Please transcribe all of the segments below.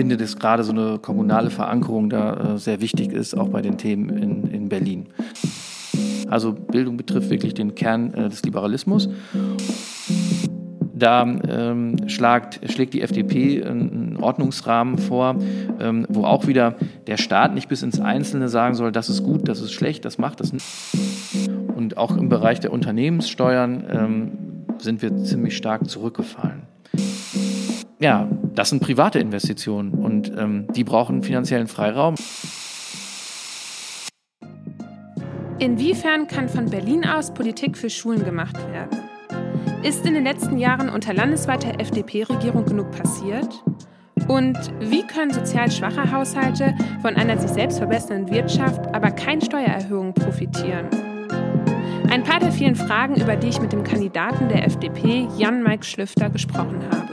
finde, dass gerade so eine kommunale Verankerung da äh, sehr wichtig ist, auch bei den Themen in, in Berlin. Also Bildung betrifft wirklich den Kern äh, des Liberalismus. Da ähm, schlagt, schlägt die FDP einen Ordnungsrahmen vor, ähm, wo auch wieder der Staat nicht bis ins Einzelne sagen soll, das ist gut, das ist schlecht, das macht das nicht. Und auch im Bereich der Unternehmenssteuern ähm, sind wir ziemlich stark zurückgefallen. Ja, das sind private Investitionen und ähm, die brauchen finanziellen Freiraum. Inwiefern kann von Berlin aus Politik für Schulen gemacht werden? Ist in den letzten Jahren unter landesweiter FDP-Regierung genug passiert? Und wie können sozial schwache Haushalte von einer sich selbst verbessernden Wirtschaft, aber kein Steuererhöhung profitieren? Ein paar der vielen Fragen, über die ich mit dem Kandidaten der FDP, Jan-Mike Schlüfter, gesprochen habe.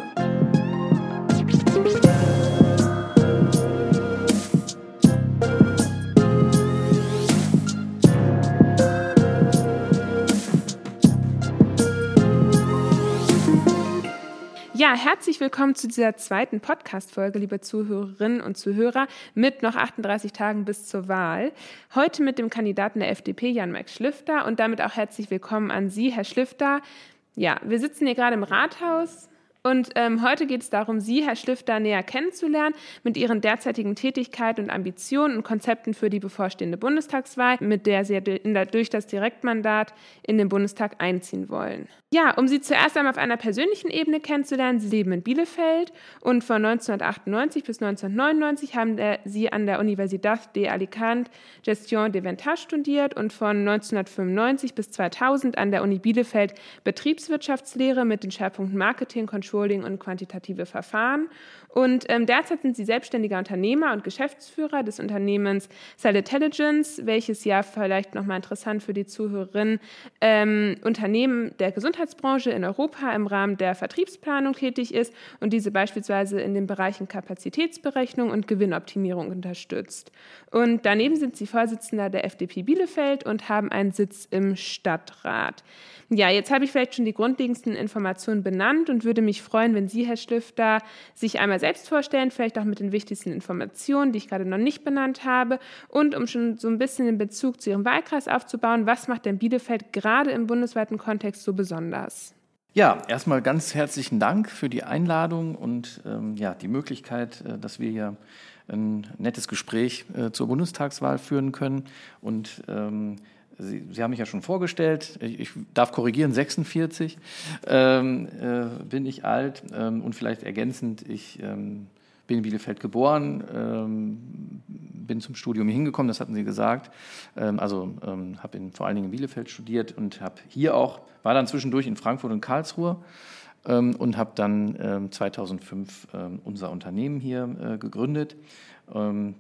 Ja, herzlich willkommen zu dieser zweiten Podcast-Folge, liebe Zuhörerinnen und Zuhörer, mit noch 38 Tagen bis zur Wahl. Heute mit dem Kandidaten der FDP, Jan-Max Schlüfter, und damit auch herzlich willkommen an Sie, Herr Schlüfter. Ja, wir sitzen hier gerade im Rathaus und ähm, heute geht es darum, Sie, Herr Schlifter, näher kennenzulernen mit Ihren derzeitigen Tätigkeiten und Ambitionen und Konzepten für die bevorstehende Bundestagswahl, mit der Sie durch das Direktmandat in den Bundestag einziehen wollen. Ja, um Sie zuerst einmal auf einer persönlichen Ebene kennenzulernen, Sie leben in Bielefeld und von 1998 bis 1999 haben Sie an der Universidad de Alicante Gestion de Ventage studiert und von 1995 bis 2000 an der Uni Bielefeld Betriebswirtschaftslehre mit den Schwerpunkten Marketing, Control Controlling und quantitative Verfahren. Und ähm, derzeit sind Sie selbstständiger Unternehmer und Geschäftsführer des Unternehmens Cell Intelligence, welches ja vielleicht nochmal interessant für die Zuhörerinnen ähm, Unternehmen der Gesundheitsbranche in Europa im Rahmen der Vertriebsplanung tätig ist und diese beispielsweise in den Bereichen Kapazitätsberechnung und Gewinnoptimierung unterstützt. Und daneben sind Sie Vorsitzender der FDP Bielefeld und haben einen Sitz im Stadtrat. Ja, jetzt habe ich vielleicht schon die grundlegendsten Informationen benannt und würde mich freuen, wenn Sie, Herr Stifter, sich einmal selbst vorstellen, vielleicht auch mit den wichtigsten Informationen, die ich gerade noch nicht benannt habe und um schon so ein bisschen den Bezug zu Ihrem Wahlkreis aufzubauen, was macht denn Bielefeld gerade im bundesweiten Kontext so besonders? Ja, erstmal ganz herzlichen Dank für die Einladung und ähm, ja, die Möglichkeit, äh, dass wir hier ein nettes Gespräch äh, zur Bundestagswahl führen können. Und ähm, Sie, Sie, haben mich ja schon vorgestellt, ich, ich darf korrigieren, 46 ähm, äh, bin ich alt ähm, und vielleicht ergänzend, ich ähm, bin in Bielefeld geboren, ähm, bin zum Studium hingekommen, das hatten Sie gesagt. Ähm, also ähm, habe vor allen Dingen in Bielefeld studiert und habe hier auch, war dann zwischendurch in Frankfurt und Karlsruhe und habe dann 2005 unser Unternehmen hier äh, gegründet.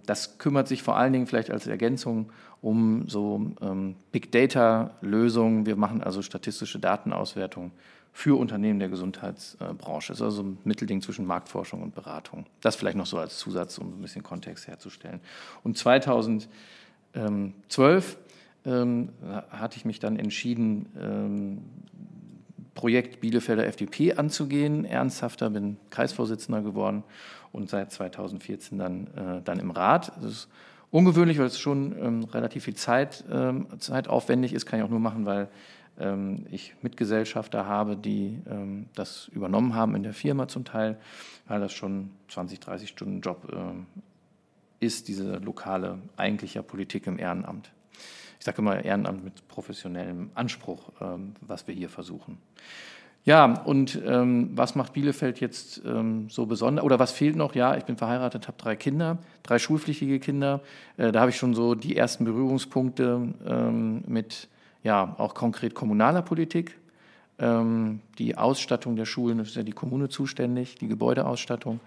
das kümmert sich vor allen Dingen vielleicht als Ergänzung um so ähm, Big Data-Lösungen. Wir machen also statistische Datenauswertung für Unternehmen der Gesundheitsbranche. Das ist also ein Mittelding zwischen Marktforschung und Beratung. Das vielleicht noch so als Zusatz, um ein bisschen Kontext herzustellen. Und 2012 ähm, hatte ich mich dann entschieden, ähm, Projekt Bielefelder FDP anzugehen, ernsthafter, bin Kreisvorsitzender geworden und seit 2014 dann, äh, dann im Rat. Das ist ungewöhnlich, weil es schon ähm, relativ viel Zeit, ähm, zeitaufwendig ist, kann ich auch nur machen, weil ähm, ich Mitgesellschafter habe, die ähm, das übernommen haben in der Firma zum Teil, weil das schon 20, 30 Stunden Job äh, ist, diese lokale eigentliche Politik im Ehrenamt. Ich sage immer Ehrenamt mit professionellem Anspruch, ähm, was wir hier versuchen. Ja, und ähm, was macht Bielefeld jetzt ähm, so besonders? Oder was fehlt noch? Ja, ich bin verheiratet, habe drei Kinder, drei schulpflichtige Kinder. Äh, da habe ich schon so die ersten Berührungspunkte ähm, mit ja auch konkret kommunaler Politik. Ähm, die Ausstattung der Schulen ist ja die Kommune zuständig, die Gebäudeausstattung.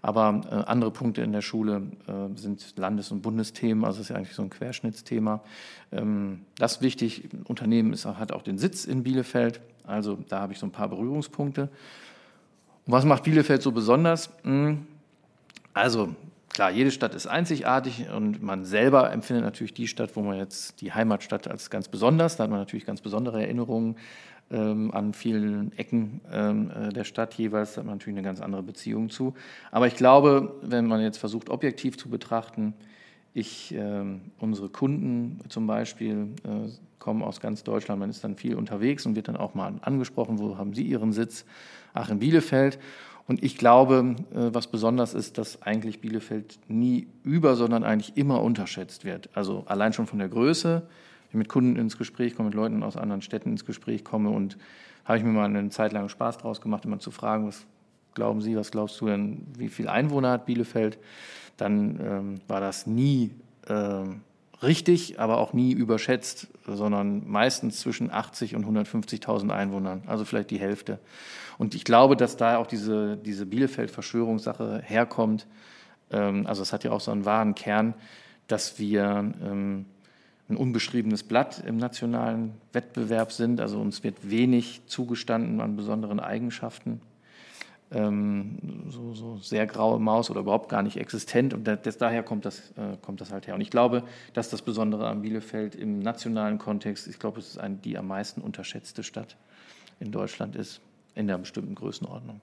Aber äh, andere Punkte in der Schule äh, sind Landes- und Bundesthemen, also ist ja eigentlich so ein Querschnittsthema. Ähm, das ist wichtig. Unternehmen ist, hat auch den Sitz in Bielefeld. Also da habe ich so ein paar Berührungspunkte. Und was macht Bielefeld so besonders? Hm, also klar, jede Stadt ist einzigartig und man selber empfindet natürlich die Stadt, wo man jetzt die Heimatstadt als ganz besonders, da hat man natürlich ganz besondere Erinnerungen ähm, an vielen Ecken ähm, äh, der Stadt jeweils, da hat man natürlich eine ganz andere Beziehung zu. Aber ich glaube, wenn man jetzt versucht, objektiv zu betrachten, ich, äh, unsere Kunden zum Beispiel äh, kommen aus ganz Deutschland, man ist dann viel unterwegs und wird dann auch mal angesprochen, wo haben Sie Ihren Sitz? Ach, in Bielefeld. Und ich glaube, äh, was besonders ist, dass eigentlich Bielefeld nie über, sondern eigentlich immer unterschätzt wird. Also allein schon von der Größe. Wenn ich mit Kunden ins Gespräch komme, mit Leuten aus anderen Städten ins Gespräch komme und habe ich mir mal eine Zeit lang Spaß draus gemacht, immer zu fragen, was glauben Sie, was glaubst du denn, wie viele Einwohner hat Bielefeld? Dann ähm, war das nie ähm, richtig, aber auch nie überschätzt, sondern meistens zwischen 80 und 150.000 Einwohnern, also vielleicht die Hälfte. Und ich glaube, dass da auch diese, diese Bielefeld-Verschwörungssache herkommt. Ähm, also es hat ja auch so einen wahren Kern, dass wir ähm, ein unbeschriebenes Blatt im nationalen Wettbewerb sind. Also uns wird wenig zugestanden an besonderen Eigenschaften ähm, so, so, sehr graue Maus oder überhaupt gar nicht existent. Und das, daher kommt das, äh, kommt das halt her. Und ich glaube, dass das Besondere an Bielefeld im nationalen Kontext, ich glaube, es ist ein, die am meisten unterschätzte Stadt in Deutschland ist, in einer bestimmten Größenordnung.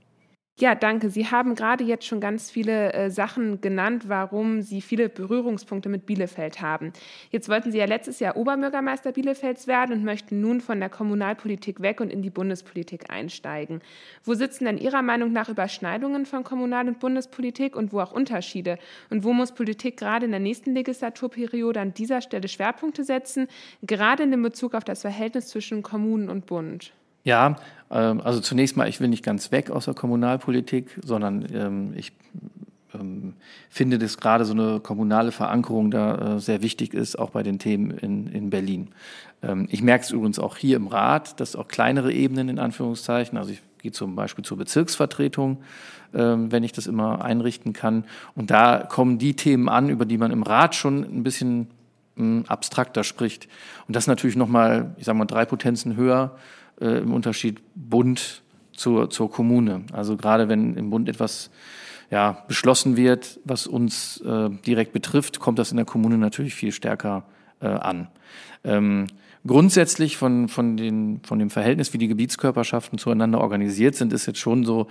Ja, danke. Sie haben gerade jetzt schon ganz viele äh, Sachen genannt, warum Sie viele Berührungspunkte mit Bielefeld haben. Jetzt wollten Sie ja letztes Jahr Oberbürgermeister Bielefelds werden und möchten nun von der Kommunalpolitik weg und in die Bundespolitik einsteigen. Wo sitzen denn Ihrer Meinung nach Überschneidungen von Kommunal- und Bundespolitik und wo auch Unterschiede? Und wo muss Politik gerade in der nächsten Legislaturperiode an dieser Stelle Schwerpunkte setzen, gerade in Bezug auf das Verhältnis zwischen Kommunen und Bund? Ja, ähm, also zunächst mal, ich will nicht ganz weg aus der Kommunalpolitik, sondern ähm, ich ähm, finde, dass gerade so eine kommunale Verankerung da äh, sehr wichtig ist, auch bei den Themen in, in Berlin. ich merke es übrigens auch hier im Rat, dass auch kleinere Ebenen in Anführungszeichen, also ich gehe zum Beispiel zur Bezirksvertretung, wenn ich das immer einrichten kann. Und da kommen die Themen an, über die man im Rat schon ein bisschen hm, abstrakter spricht. Und das natürlich nochmal, ich sage mal, drei Potenzen höher äh, im Unterschied Bund zur, zur Kommune. Also gerade wenn im Bund etwas ja, beschlossen wird, was uns äh, direkt betrifft, kommt das in der Kommune natürlich viel stärker äh, an. Ähm, grundsätzlich von, von, den, von dem Verhältnis, wie die Gebietskörperschaften zueinander organisiert sind, ist jetzt schon so,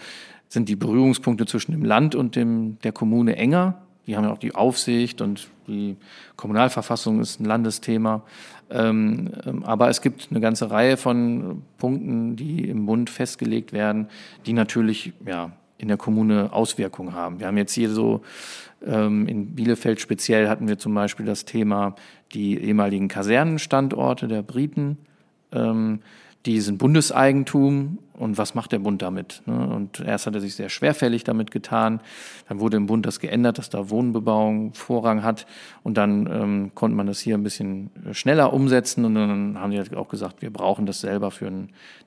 sind die Berührungspunkte zwischen dem Land und dem, der Kommune enger. Die haben ja auch die Aufsicht und die Kommunalverfassung ist ein Landesthema. Ähm, ähm, aber es gibt eine ganze Reihe von Punkten, die im Bund festgelegt werden, die natürlich ja, in der Kommune Auswirkungen haben. Wir haben jetzt hier so ähm, in Bielefeld speziell hatten wir zum Beispiel das Thema die ehemaligen Kasernenstandorte der Briten die sind Bundeseigentum und was macht der Bund damit? Ne? Und erst hat er sich sehr schwerfällig damit getan, dann wurde im Bund das geändert, dass da Wohnbebauung Vorrang hat und dann ähm, konnte man das hier ein bisschen schneller umsetzen und dann haben die halt auch gesagt, wir brauchen das selber für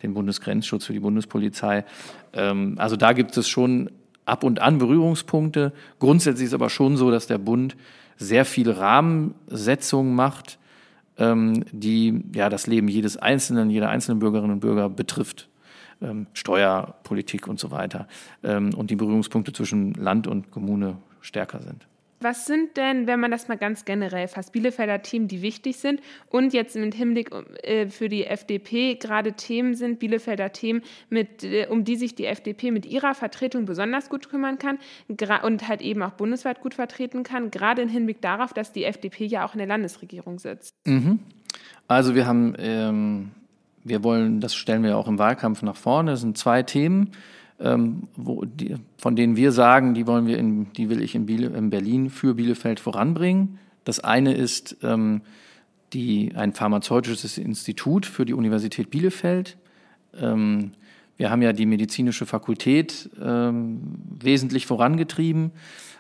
den Bundesgrenzschutz, für die Bundespolizei. Ähm, also da gibt es schon ab und an Berührungspunkte. Grundsätzlich ist aber schon so, dass der Bund sehr viele Rahmensetzungen macht, die ja das Leben jedes Einzelnen, jeder einzelnen Bürgerinnen und Bürger betrifft. Ähm, Steuerpolitik und so weiter. Ähm, und die Berührungspunkte zwischen Land und Kommune stärker sind. Was sind denn, wenn man das mal ganz generell fasst, Bielefelder Themen, die wichtig sind und jetzt mit Hinblick äh, für die FDP gerade Themen sind, Bielefelder Themen, mit, äh, um die sich die FDP mit ihrer Vertretung besonders gut kümmern kann und halt eben auch bundesweit gut vertreten kann, gerade im Hinblick darauf, dass die FDP ja auch in der Landesregierung sitzt? Mhm. Also wir haben, ähm, wir wollen, das stellen wir auch im Wahlkampf nach vorne, das sind zwei Themen ähm, die, von denen wir sagen, die wollen wir in, die will ich in, Biele, in Berlin für Bielefeld voranbringen. Das eine ist ähm, die, ein pharmazeutisches Institut für die Universität Bielefeld. Ähm, wir haben ja die medizinische Fakultät ähm, wesentlich vorangetrieben,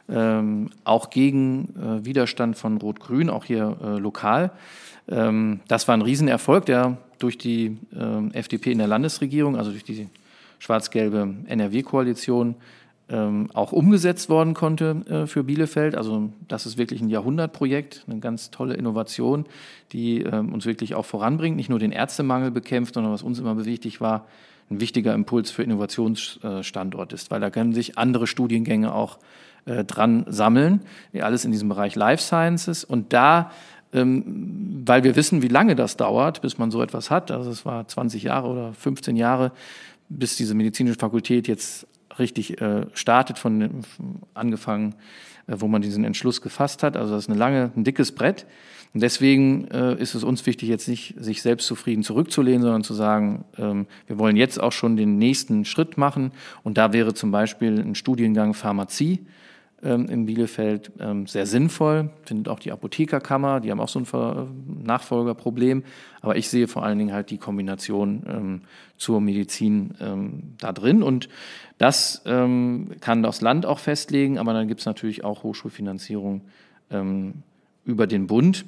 ähm, auch gegen äh, Widerstand von Rot-Grün, auch hier äh, lokal. Ähm, das war ein Riesenerfolg, der durch die äh, FDP in der Landesregierung, also durch die schwarz-gelbe NRW-Koalition ähm, auch umgesetzt worden konnte äh, für Bielefeld. Also das ist wirklich ein Jahrhundertprojekt, eine ganz tolle Innovation, die ähm, uns wirklich auch voranbringt, nicht nur den Ärztemangel bekämpft, sondern was uns immer wichtig war, ein wichtiger Impuls für Innovationsstandort ist, weil da können sich andere Studiengänge auch äh, dran sammeln. Alles in diesem Bereich Life Sciences. Und da ähm, weil wir wissen, wie lange das dauert, bis man so etwas hat. Also es war 20 Jahre oder 15 Jahre, bis diese medizinische Fakultät jetzt richtig äh, startet, von angefangen, äh, wo man diesen Entschluss gefasst hat. Also das ist eine lange, ein dickes Brett. Und deswegen äh, ist es uns wichtig, jetzt nicht sich selbstzufrieden zurückzulehnen, sondern zu sagen, ähm, wir wollen jetzt auch schon den nächsten Schritt machen. Und da wäre zum Beispiel ein Studiengang Pharmazie in Bielefeld ähm, sehr sinnvoll. Findet auch die Apothekerkammer, die haben auch so ein Nachfolgerproblem. Aber ich sehe vor allen Dingen halt die Kombination ähm, zur Medizin ähm, da drin. Und das ähm, kann das Land auch festlegen, aber dann gibt es natürlich auch Hochschulfinanzierung ähm, über den Bund.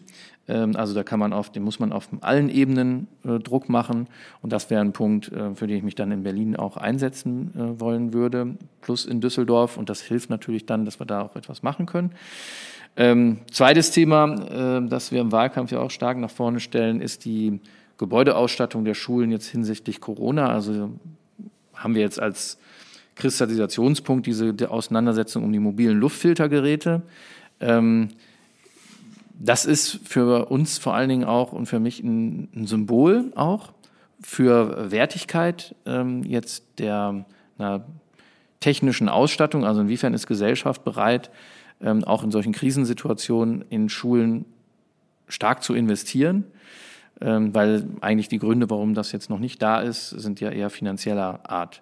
Ähm, also da kann man auf, dem muss man auf allen Ebenen äh, Druck machen. Und das wäre ein Punkt, äh, für den ich mich dann in Berlin auch einsetzen äh, wollen würde, plus in Düsseldorf. Und das hilft natürlich dann, dass wir da auch etwas machen können. Ähm, zweites Thema, äh, das wir im Wahlkampf ja auch stark nach vorne stellen, ist die Gebäudeausstattung der Schulen jetzt hinsichtlich Corona. Also haben wir jetzt als Kristallisationspunkt diese Auseinandersetzung um die mobilen Luftfiltergeräte. Ähm, das ist für uns vor allen Dingen auch und für mich ein, ein Symbol auch für Wertigkeit ähm, jetzt der einer technischen Ausstattung. Also inwiefern ist Gesellschaft bereit, ähm, auch in solchen Krisensituationen in Schulen stark zu investieren? Ähm, weil eigentlich die Gründe, warum das jetzt noch nicht da ist, sind ja eher finanzieller Art.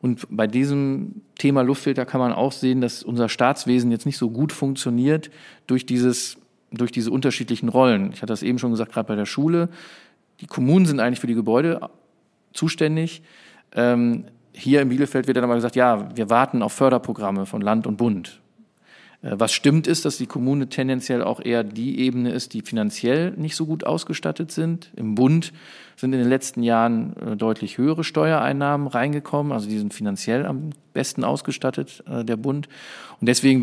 Und bei diesem Thema Luftfilter kann man auch sehen, dass unser Staatswesen jetzt nicht so gut funktioniert durch dieses durch diese unterschiedlichen Rollen. Ich hatte das eben schon gesagt, gerade bei der Schule. Die Kommunen sind eigentlich für die Gebäude zuständig. Ähm, hier in Bielefeld wird dann aber gesagt, ja, wir warten auf Förderprogramme von Land und Bund. Äh, was stimmt ist, dass die Kommune tendenziell auch eher die Ebene ist, die finanziell nicht so gut ausgestattet sind. Im Bund sind in den letzten Jahren äh, deutlich höhere Steuereinnahmen reingekommen, also die sind finanziell am besten ausgestattet, äh, der Bund. Und deswegen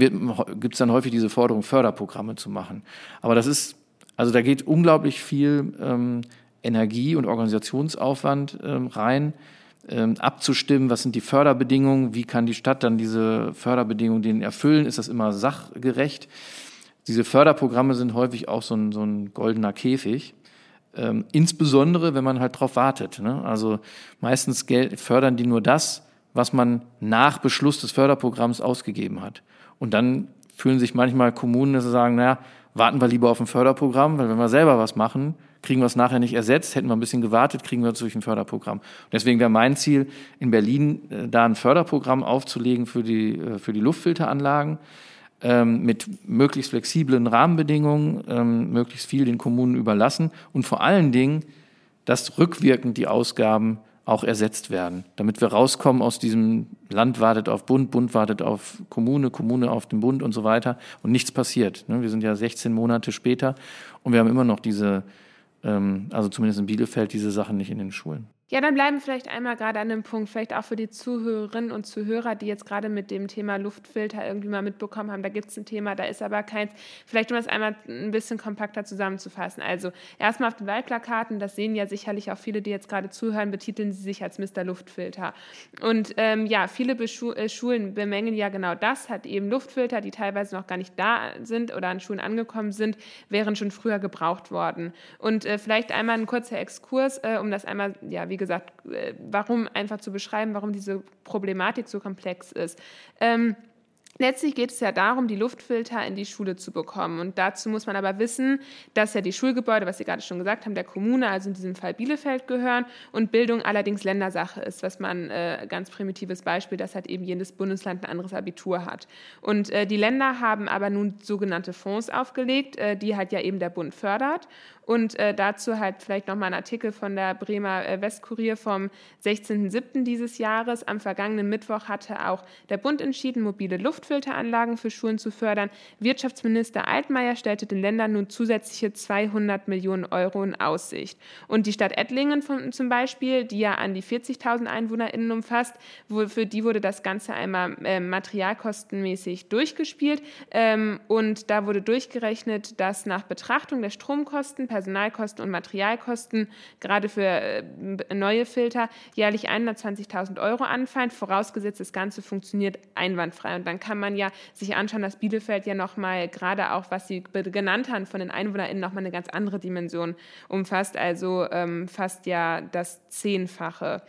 gibt es dann häufig diese Forderung, Förderprogramme zu machen. Aber das ist, also da geht unglaublich viel ähm, Energie und Organisationsaufwand ähm, rein abzustimmen, was sind die Förderbedingungen, wie kann die Stadt dann diese Förderbedingungen denen erfüllen, ist das immer sachgerecht. Diese Förderprogramme sind häufig auch so ein, so ein goldener Käfig. Ähm, insbesondere, wenn man halt darauf wartet. Ne? Also meistens fördern die nur das, was man nach Beschluss des Förderprogramms ausgegeben hat. Und dann fühlen sich manchmal Kommunen, dass sie sagen, naja, warten wir lieber auf ein Förderprogramm, weil wenn wir selber was machen, kriegen wir es nachher nicht ersetzt. Hätten wir ein bisschen gewartet, kriegen wir es durch ein Förderprogramm. Und deswegen wäre mein Ziel, in Berlin äh, da ein Förderprogramm aufzulegen für die, äh, für die Luftfilteranlagen ähm, mit möglichst flexiblen Rahmenbedingungen, ähm, möglichst viel den Kommunen überlassen und vor allen Dingen, dass rückwirkend die Ausgaben auch ersetzt werden, damit wir rauskommen aus diesem Land wartet auf Bund, Bund wartet auf Kommune, Kommune auf den Bund und so weiter und nichts passiert. Ne? Wir sind ja 16 Monate später und wir haben immer noch diese also zumindest in Bielefeld, diese Sachen nicht in den Schulen. Ja, dann bleiben vielleicht einmal gerade an dem Punkt, vielleicht auch für die Zuhörerinnen und Zuhörer, die jetzt gerade mit dem Thema Luftfilter irgendwie mal mitbekommen haben, da gibt es ein Thema, da ist aber keins. Vielleicht um das einmal ein bisschen kompakter zusammenzufassen. Also erstmal auf den Wahlplakaten, das sehen ja sicherlich auch viele, die jetzt gerade zuhören, betiteln sie sich als Mr. Luftfilter. Und ähm, ja, viele Beschu äh, Schulen bemängeln ja genau das, hat eben Luftfilter, die teilweise noch gar nicht da sind oder an Schulen angekommen sind, wären schon früher gebraucht worden. Und äh, vielleicht einmal ein kurzer Exkurs, äh, um das einmal, ja, wie wie gesagt, äh, warum einfach zu beschreiben, warum diese Problematik so komplex ist. Ähm, Letztlich geht es ja darum, die Luftfilter in die Schule zu bekommen. Und dazu muss man aber wissen, dass ja die Schulgebäude, was Sie gerade schon gesagt haben, der Kommune, also in diesem Fall Bielefeld gehören und Bildung allerdings Ländersache ist, was man, äh, ganz primitives Beispiel, dass halt eben jedes Bundesland ein anderes Abitur hat. Und äh, die Länder haben aber nun sogenannte Fonds aufgelegt, äh, die halt ja eben der Bund fördert. Und äh, dazu halt vielleicht nochmal ein Artikel von der Bremer äh, Westkurier vom 16.07. dieses Jahres. Am vergangenen Mittwoch hatte auch der Bund entschieden, mobile Luftfilteranlagen für Schulen zu fördern. Wirtschaftsminister Altmaier stellte den Ländern nun zusätzliche 200 Millionen Euro in Aussicht. Und die Stadt Ettlingen von, zum Beispiel, die ja an die 40.000 EinwohnerInnen umfasst, wo, für die wurde das Ganze einmal äh, materialkostenmäßig durchgespielt. Ähm, und da wurde durchgerechnet, dass nach Betrachtung der Stromkosten, Personalkosten und Materialkosten gerade für äh, neue Filter jährlich 120.000 Euro anfallen, vorausgesetzt das Ganze funktioniert einwandfrei. Und dann kann kann man ja sich anschauen, dass Bielefeld ja nochmal, gerade auch was Sie genannt haben, von den EinwohnerInnen nochmal eine ganz andere Dimension umfasst, also ähm, fast ja das Zehnfache.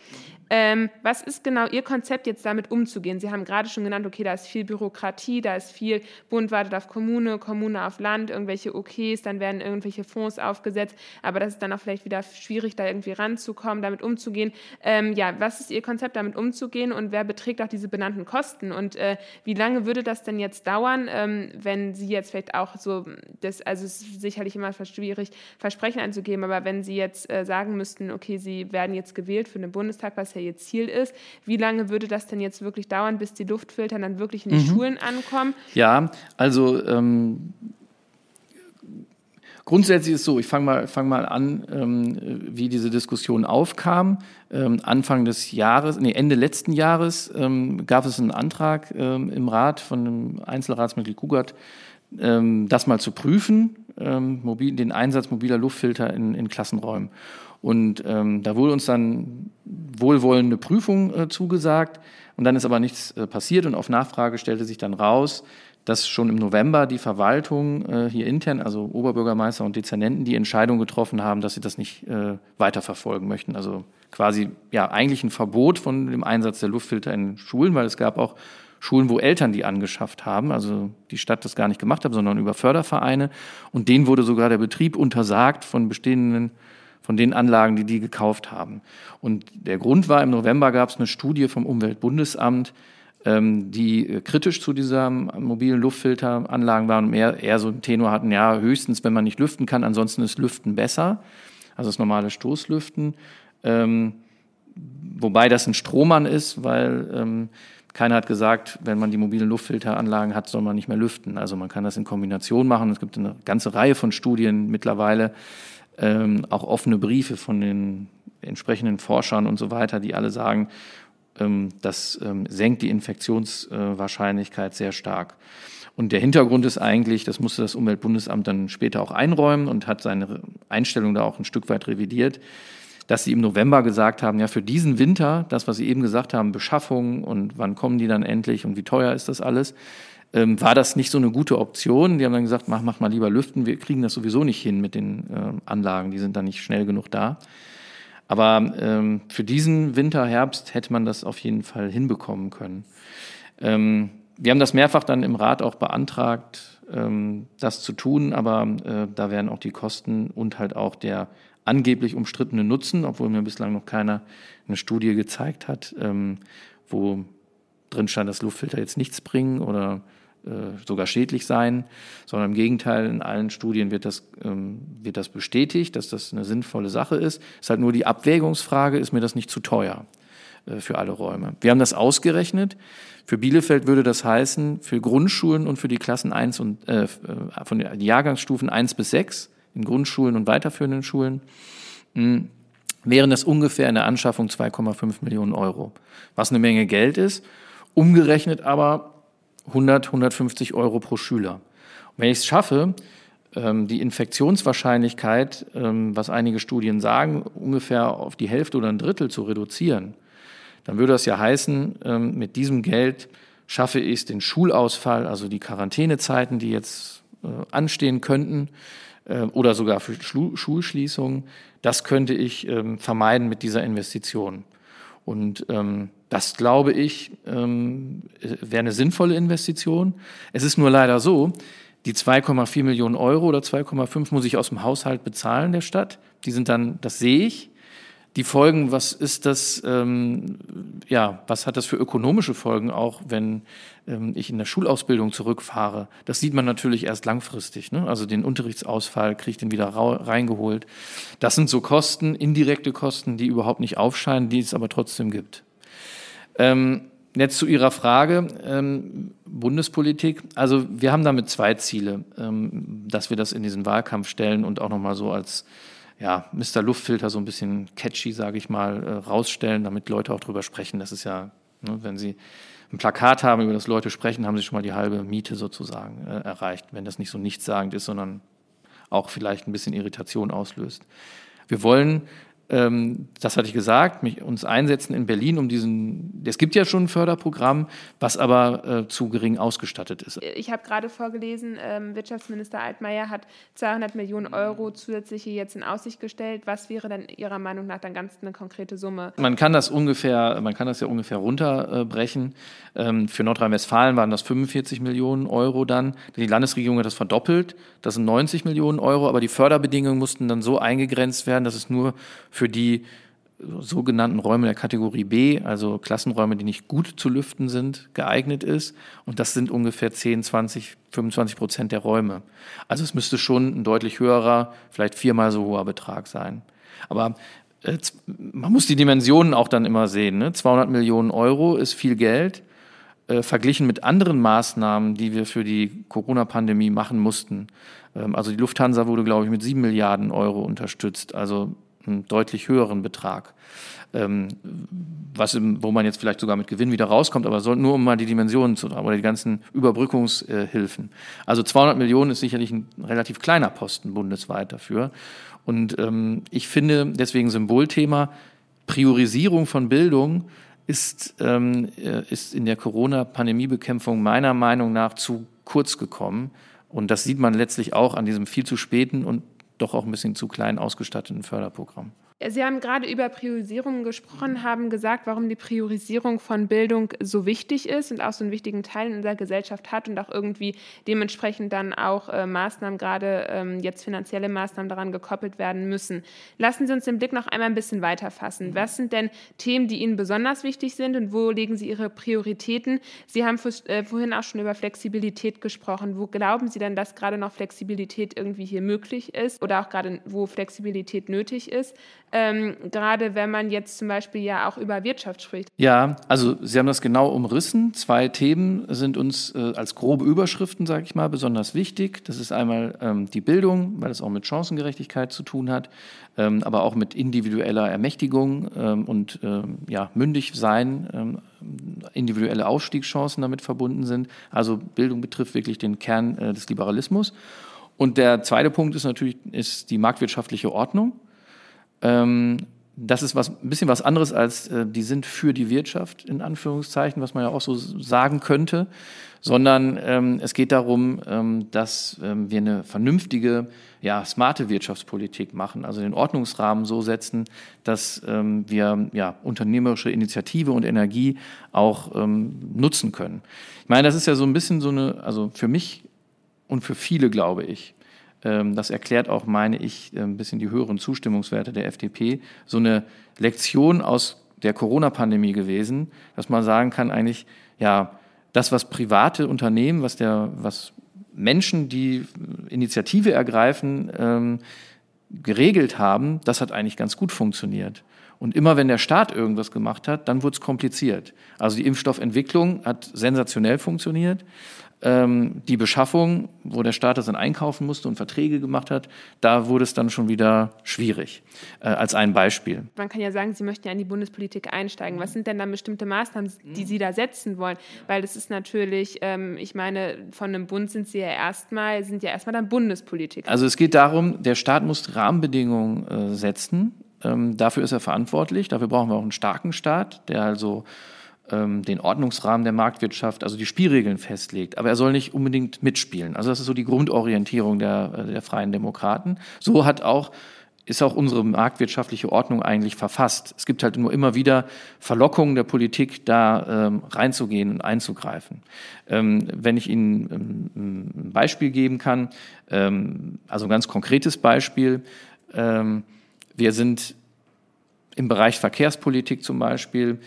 Ähm, was ist genau Ihr Konzept, jetzt damit umzugehen? Sie haben gerade schon genannt, okay, da ist viel Bürokratie, da ist viel Bund wartet auf Kommune, Kommune auf Land, irgendwelche Okays, dann werden irgendwelche Fonds aufgesetzt, aber das ist dann auch vielleicht wieder schwierig, da irgendwie ranzukommen, damit umzugehen. Ähm, ja, was ist Ihr Konzept, damit umzugehen und wer beträgt auch diese benannten Kosten und äh, wie lange würde das denn jetzt dauern, ähm, wenn Sie jetzt vielleicht auch so, das, also es ist sicherlich immer schwierig, Versprechen einzugeben, aber wenn Sie jetzt äh, sagen müssten, okay, Sie werden jetzt gewählt für den Bundestag, was ja Ihr Ziel ist, wie lange würde das denn jetzt wirklich dauern, bis die Luftfilter dann wirklich in die mhm. Schulen ankommen? Ja, also ähm, Grundsätzlich ist es so, ich fange mal, fang mal an, ähm, wie diese Diskussion aufkam. Ähm, Anfang des Jahres, nee, Ende letzten Jahres ähm, gab es einen Antrag ähm, im Rat von dem Einzelratsmitglied Kugert, ähm, das mal zu prüfen, ähm, mobil, den Einsatz mobiler Luftfilter in, in Klassenräumen. Und da wurde uns dann wohlwollende Prüfung äh, zugesagt. Und dann ist aber nichts äh, passiert und auf Nachfrage stellte sich dann raus, dass schon im November die Verwaltung äh, hier intern, also Oberbürgermeister und Dezernenten, die Entscheidung getroffen haben, dass sie das nicht äh, weiterverfolgen möchten. Also quasi ja eigentlich ein Verbot von dem Einsatz der Luftfilter in Schulen, weil es gab auch Schulen, wo Eltern die angeschafft haben, also die Stadt das gar nicht gemacht hat, sondern über Fördervereine. Und denen wurde sogar der Betrieb untersagt von bestehenden von den Anlagen, die die gekauft haben. Und der Grund war, im November gab es eine Studie vom Umweltbundesamt, die äh, kritisch zu dieser mobilen Luftfilteranlagen waren und eher, eher so ein Tenor hatten, ja, höchstens, wenn man nicht lüften kann, ansonsten ist Lüften besser, also das normale Stoßlüften. Ähm, wobei das ein Strohmann ist, weil ähm, keiner hat gesagt, wenn man die mobilen Luftfilteranlagen hat, soll man nicht mehr lüften. Also man kann das in Kombination machen. Es gibt eine ganze Reihe von Studien mittlerweile, ähm, auch offene Briefe von den entsprechenden Forschern und so weiter, die alle sagen, ähm, das ähm, senkt die Infektionswahrscheinlichkeit sehr stark. Und der Hintergrund ist eigentlich, das musste das Umweltbundesamt dann später auch einräumen und hat seine Einstellung da auch ein Stück weit revidiert, dass sie im November gesagt haben, ja, für diesen Winter, das, was Sie eben gesagt haben, Beschaffung und wann kommen die dann endlich und wie teuer ist das alles, ähm, war das nicht so eine gute Option. Die haben dann gesagt, mach, mach mal lieber lüften, wir kriegen das sowieso nicht hin mit den äh, Anlagen, die sind dann nicht schnell genug da. Aber ähm, für diesen Winter, Herbst hätte man das auf jeden Fall hinbekommen können. Ähm, wir haben das mehrfach dann im Rat auch beantragt, ähm, das zu tun, aber äh, da wären auch die Kosten und halt auch der angeblich umstrittene Nutzen, obwohl mir bislang noch keiner eine Studie gezeigt hat, ähm, wo drin stand, dass Luftfilter jetzt nichts bringen oder sogar schädlich sein, sondern im Gegenteil, in allen Studien wird das, ähm, wird das bestätigt, dass das eine sinnvolle Sache ist. Es ist halt nur die Abwägungsfrage, ist mir das nicht zu teuer äh, für alle Räume. Wir haben das ausgerechnet. Für Bielefeld würde das heißen, für Grundschulen und für die Klassen 1 und äh, äh von den Jahrgangsstufen 1 bis 6 in Grundschulen und weiterführenden Schulen, mh, hm, wären das ungefähr in der Anschaffung 2,5 Millionen Euro, was eine Menge Geld ist. Umgerechnet aber 100, 150 Euro pro Schüler. Und wenn ich es schaffe, ähm, die Infektionswahrscheinlichkeit, ähm, was einige Studien sagen, ungefähr auf die Hälfte oder ein Drittel zu reduzieren, dann würde das ja heißen, ähm, mit diesem Geld schaffe ich es, den Schulausfall, also die Quarantänezeiten, die jetzt äh, anstehen könnten, oder sogar für Schulschließungen, das könnte ich vermeiden mit dieser Investition. Und das, glaube ich, ähm, wäre eine sinnvolle Investition. Es ist nur leider so, die 2,4 Millionen Euro oder 2,5 muss ich aus dem Haushalt bezahlen der Stadt. Die sind dann, das sehe ich. Die Folgen, was ist das, ähm, ja, was hat das für ökonomische Folgen auch, wenn ähm, ich in der Schulausbildung zurückfahre? Das sieht man natürlich erst langfristig. Ne? Also den Unterrichtsausfall kriege ich den wieder reingeholt. Das sind so Kosten, indirekte Kosten, die überhaupt nicht aufscheinen, die es aber trotzdem gibt. Ähm, jetzt zu Ihrer Frage, ähm, Bundespolitik. Also wir haben damit zwei Ziele, ähm, dass wir das in diesen Wahlkampf stellen und auch nochmal so als ja, Mr. Luftfilter so ein bisschen catchy, sage ich mal, äh, rausstellen, damit Leute auch drüber sprechen. Das ist ja, ne, wenn Sie ein Plakat haben, über das Leute sprechen, haben Sie schon mal die halbe Miete sozusagen äh, erreicht, wenn das nicht so nichtssagend ist, sondern auch vielleicht ein bisschen Irritation auslöst. Wir wollen ähm, das hatte ich gesagt, mich, uns einsetzen in Berlin, um diesen, es gibt ja schon ein Förderprogramm, was aber äh, zu gering ausgestattet ist. Ich habe gerade vorgelesen, ähm, Wirtschaftsminister Altmaier hat 200 Millionen Euro zusätzliche jetzt in Aussicht gestellt. Was wäre denn Ihrer Meinung nach dann ganz eine konkrete Summe? Man kann das ungefähr, man kann das ja ungefähr runterbrechen. Ähm, für Nordrhein-Westfalen waren das 45 Millionen Euro dann. Die Landesregierung hat das verdoppelt. Das sind 90 Millionen Euro, aber die Förderbedingungen mussten dann so eingegrenzt werden, dass es nur für die sogenannten Räume der Kategorie B, also Klassenräume, die nicht gut zu lüften sind, geeignet ist. Und das sind ungefähr 10, 20, 25 Prozent der Räume. Also es müsste schon ein deutlich höherer, vielleicht viermal so hoher Betrag sein. Aber äh, man muss die Dimensionen auch dann immer sehen. Ne? 200 Millionen Euro ist viel Geld. Äh, verglichen mit anderen Maßnahmen, die wir für die Corona-Pandemie machen mussten. Ähm, also die Lufthansa wurde, glaube ich, mit sieben Milliarden Euro unterstützt. Also einen deutlich höheren Betrag. Ähm, was im, wo man jetzt vielleicht sogar mit Gewinn wieder rauskommt, aber soll, nur um mal die Dimensionen zu oder die ganzen Überbrückungshilfen. Also 200 Millionen ist sicherlich ein relativ kleiner Posten bundesweit dafür. Und ähm, ich finde deswegen Symbolthema Priorisierung von Bildung ist, ähm, äh, ist in der Corona-Pandemiebekämpfung meiner Meinung nach zu kurz gekommen. Und das sieht man letztlich auch an diesem viel zu späten und doch auch ein bisschen zu klein ausgestatteten Förderprogramm. Sie haben gerade über Priorisierung gesprochen, haben gesagt, warum die Priorisierung von Bildung so wichtig ist und auch so einen wichtigen Teil in unserer Gesellschaft hat und auch irgendwie dementsprechend dann auch äh, Maßnahmen, gerade ähm, jetzt finanzielle Maßnahmen daran gekoppelt werden müssen. Lassen Sie uns den Blick noch einmal ein bisschen weiter fassen. Was sind denn Themen, die Ihnen besonders wichtig sind und wo legen Sie Ihre Prioritäten? Sie haben äh, vorhin auch schon über Flexibilität gesprochen. Wo glauben Sie denn, dass gerade noch Flexibilität irgendwie hier möglich ist oder auch gerade wo Flexibilität nötig ist? Ähm, gerade wenn man jetzt zum Beispiel ja auch über Wirtschaft spricht. Ja, also Sie haben das genau umrissen. Zwei Themen sind uns äh, als grobe Überschriften, sage ich mal, besonders wichtig. Das ist einmal ähm, die Bildung, weil es auch mit Chancengerechtigkeit zu tun hat, ähm, aber auch mit individueller Ermächtigung ähm, und ähm, ja, mündig sein, ähm, individuelle Aufstiegschancen damit verbunden sind. Also Bildung betrifft wirklich den Kern äh, des Liberalismus. Und der zweite Punkt ist natürlich ist die marktwirtschaftliche Ordnung. Ähm, das ist was, ein bisschen was anderes als äh, die sind für die Wirtschaft, in Anführungszeichen, was man ja auch so sagen könnte, sondern ähm, es geht darum, ähm, dass ähm, wir eine vernünftige, ja, smarte Wirtschaftspolitik machen, also den Ordnungsrahmen so setzen, dass ähm, wir ja, unternehmerische Initiative und Energie auch ähm, nutzen können. Ich meine, das ist ja so ein bisschen so eine, also für mich und für viele, glaube ich, das erklärt auch, meine ich, äh, ein bisschen die höheren Zustimmungswerte der FDP. So eine Lektion aus der Corona-Pandemie gewesen, dass man sagen kann, eigentlich, ja, das, was private Unternehmen, was der, was Menschen, die Initiative ergreifen, ähm, geregelt haben, das hat eigentlich ganz gut funktioniert. Und immer wenn der Staat irgendwas gemacht hat, dann wurde es kompliziert. Also die Impfstoffentwicklung hat sensationell funktioniert, ähm, die Beschaffung, wo der Staat das dann einkaufen musste und Verträge gemacht hat, da wurde es dann schon wieder schwierig. Äh, als ein Beispiel. Man kann ja sagen, Sie möchten ja in die Bundespolitik einsteigen. Was sind denn dann bestimmte Maßnahmen, die Sie da setzen wollen? Weil das ist natürlich, ähm, ich meine, von einem Bund sind Sie ja erstmal, sind ja erstmal dann Bundespolitiker. Also es geht darum, der Staat muss Rahmenbedingungen äh, setzen. Ähm, dafür ist er verantwortlich. Dafür brauchen wir auch einen starken Staat, der also ähm, den Ordnungsrahmen der Marktwirtschaft, also die Spielregeln festlegt. Aber er soll nicht unbedingt mitspielen. Also das ist so die Grundorientierung der, äh, der Freien Demokraten. So hat auch ist auch unsere marktwirtschaftliche Ordnung eigentlich verfasst. Es gibt halt nur immer wieder Verlockungen der Politik, da ähm, reinzugehen und einzugreifen. Ähm, wenn ich Ihnen ähm, ein Beispiel geben kann, ähm, also ein ganz konkretes Beispiel, ähm, wir sind im Bereich Verkehrspolitik zum Beispiel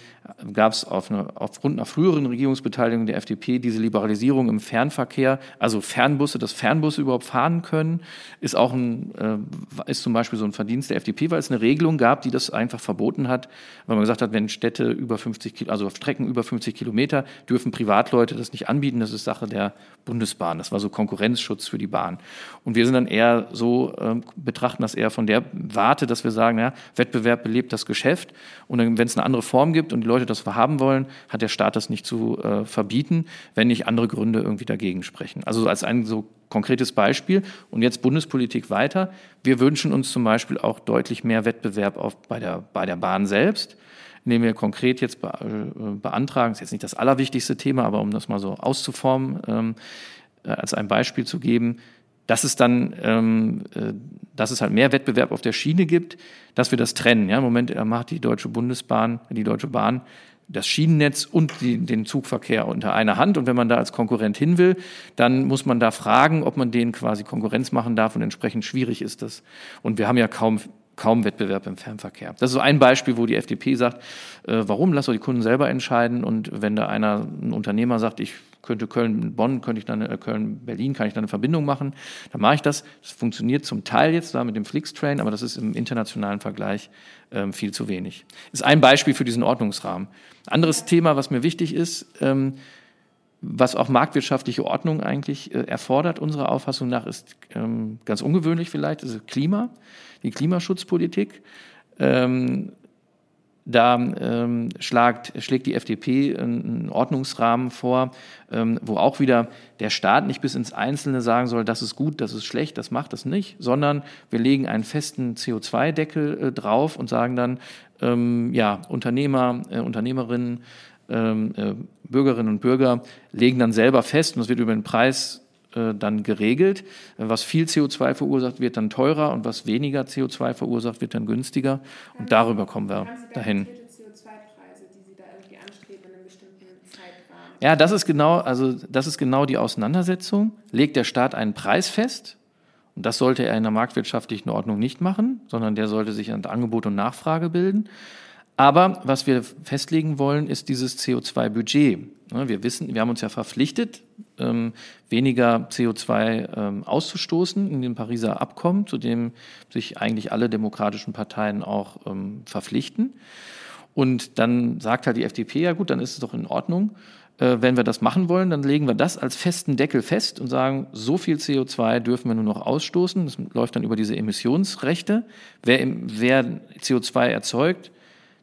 gab es auf eine, aufgrund einer früheren Regierungsbeteiligung der FDP diese Liberalisierung im Fernverkehr, also Fernbusse, dass Fernbusse überhaupt fahren können, ist auch ein, äh, ist zum Beispiel so ein Verdienst der FDP, weil es eine Regelung gab, die das einfach verboten hat, weil man gesagt hat, wenn Städte über 50, also Strecken über 50 Kilometer dürfen Privatleute das nicht anbieten, das ist Sache der Bundesbahn. Das war so Konkurrenzschutz für die Bahn. Und wir sind dann eher so, äh, betrachten das eher von der Warte, dass wir sagen, ja, Wettbewerb belebt das Geschäft und wenn es eine andere Form gibt und die Leute das haben wollen, hat der Staat das nicht zu äh, verbieten, wenn nicht andere Gründe irgendwie dagegen sprechen. Also als ein so konkretes Beispiel. Und jetzt Bundespolitik weiter. Wir wünschen uns zum Beispiel auch deutlich mehr Wettbewerb auf, bei, der, bei der Bahn selbst, indem wir konkret jetzt äh, beantragen, ist jetzt nicht das allerwichtigste Thema, aber um das mal so auszuformen, ähm, äh, als ein Beispiel zu geben, dass es dann, ähm, äh, dass es halt mehr Wettbewerb auf der Schiene gibt, dass wir das trennen. Ja, Im Moment macht die Deutsche Bundesbahn, die Deutsche Bahn das Schienennetz und die, den Zugverkehr unter einer Hand. Und wenn man da als Konkurrent hin will, dann muss man da fragen, ob man denen quasi Konkurrenz machen darf und entsprechend schwierig ist das. Und wir haben ja kaum kaum Wettbewerb im Fernverkehr. Das ist so ein Beispiel, wo die FDP sagt, äh, warum, lass doch die Kunden selber entscheiden und wenn da einer, ein Unternehmer sagt, ich könnte Köln-Bonn, könnte ich dann, äh, Köln-Berlin, kann ich dann eine Verbindung machen, dann mache ich das. Das funktioniert zum Teil jetzt da mit dem Flixtrain, aber das ist im internationalen Vergleich ähm, viel zu wenig. Ist ein Beispiel für diesen Ordnungsrahmen. Anderes Thema, was mir wichtig ist, ähm, was auch marktwirtschaftliche Ordnung eigentlich äh, erfordert, unserer Auffassung nach, ist ähm, ganz ungewöhnlich vielleicht, ist Klima, die Klimaschutzpolitik. Ähm, da ähm, schlagt, schlägt die FDP einen Ordnungsrahmen vor, ähm, wo auch wieder der Staat nicht bis ins Einzelne sagen soll, das ist gut, das ist schlecht, das macht das nicht, sondern wir legen einen festen CO2-Deckel äh, drauf und sagen dann, ähm, ja, Unternehmer, äh, Unternehmerinnen, ähm, äh, Bürgerinnen und Bürger legen dann selber fest, und das wird über den Preis äh, dann geregelt. Was viel CO2 verursacht, wird dann teurer und was weniger CO2 verursacht, wird dann günstiger. Und darüber kommen wir dahin. Ja, das ist genau, also das ist genau die Auseinandersetzung. Legt der Staat einen Preis fest, und das sollte er in der marktwirtschaftlichen Ordnung nicht machen, sondern der sollte sich an Angebot und Nachfrage bilden. Aber was wir festlegen wollen, ist dieses CO2-Budget. Wir wissen, wir haben uns ja verpflichtet, ähm, weniger CO2 ähm, auszustoßen in dem Pariser Abkommen, zu dem sich eigentlich alle demokratischen Parteien auch ähm, verpflichten. Und dann sagt halt die FDP, ja gut, dann ist es doch in Ordnung. Äh, wenn wir das machen wollen, dann legen wir das als festen Deckel fest und sagen, so viel CO2 dürfen wir nur noch ausstoßen. Das läuft dann über diese Emissionsrechte. Wer, wer CO2 erzeugt,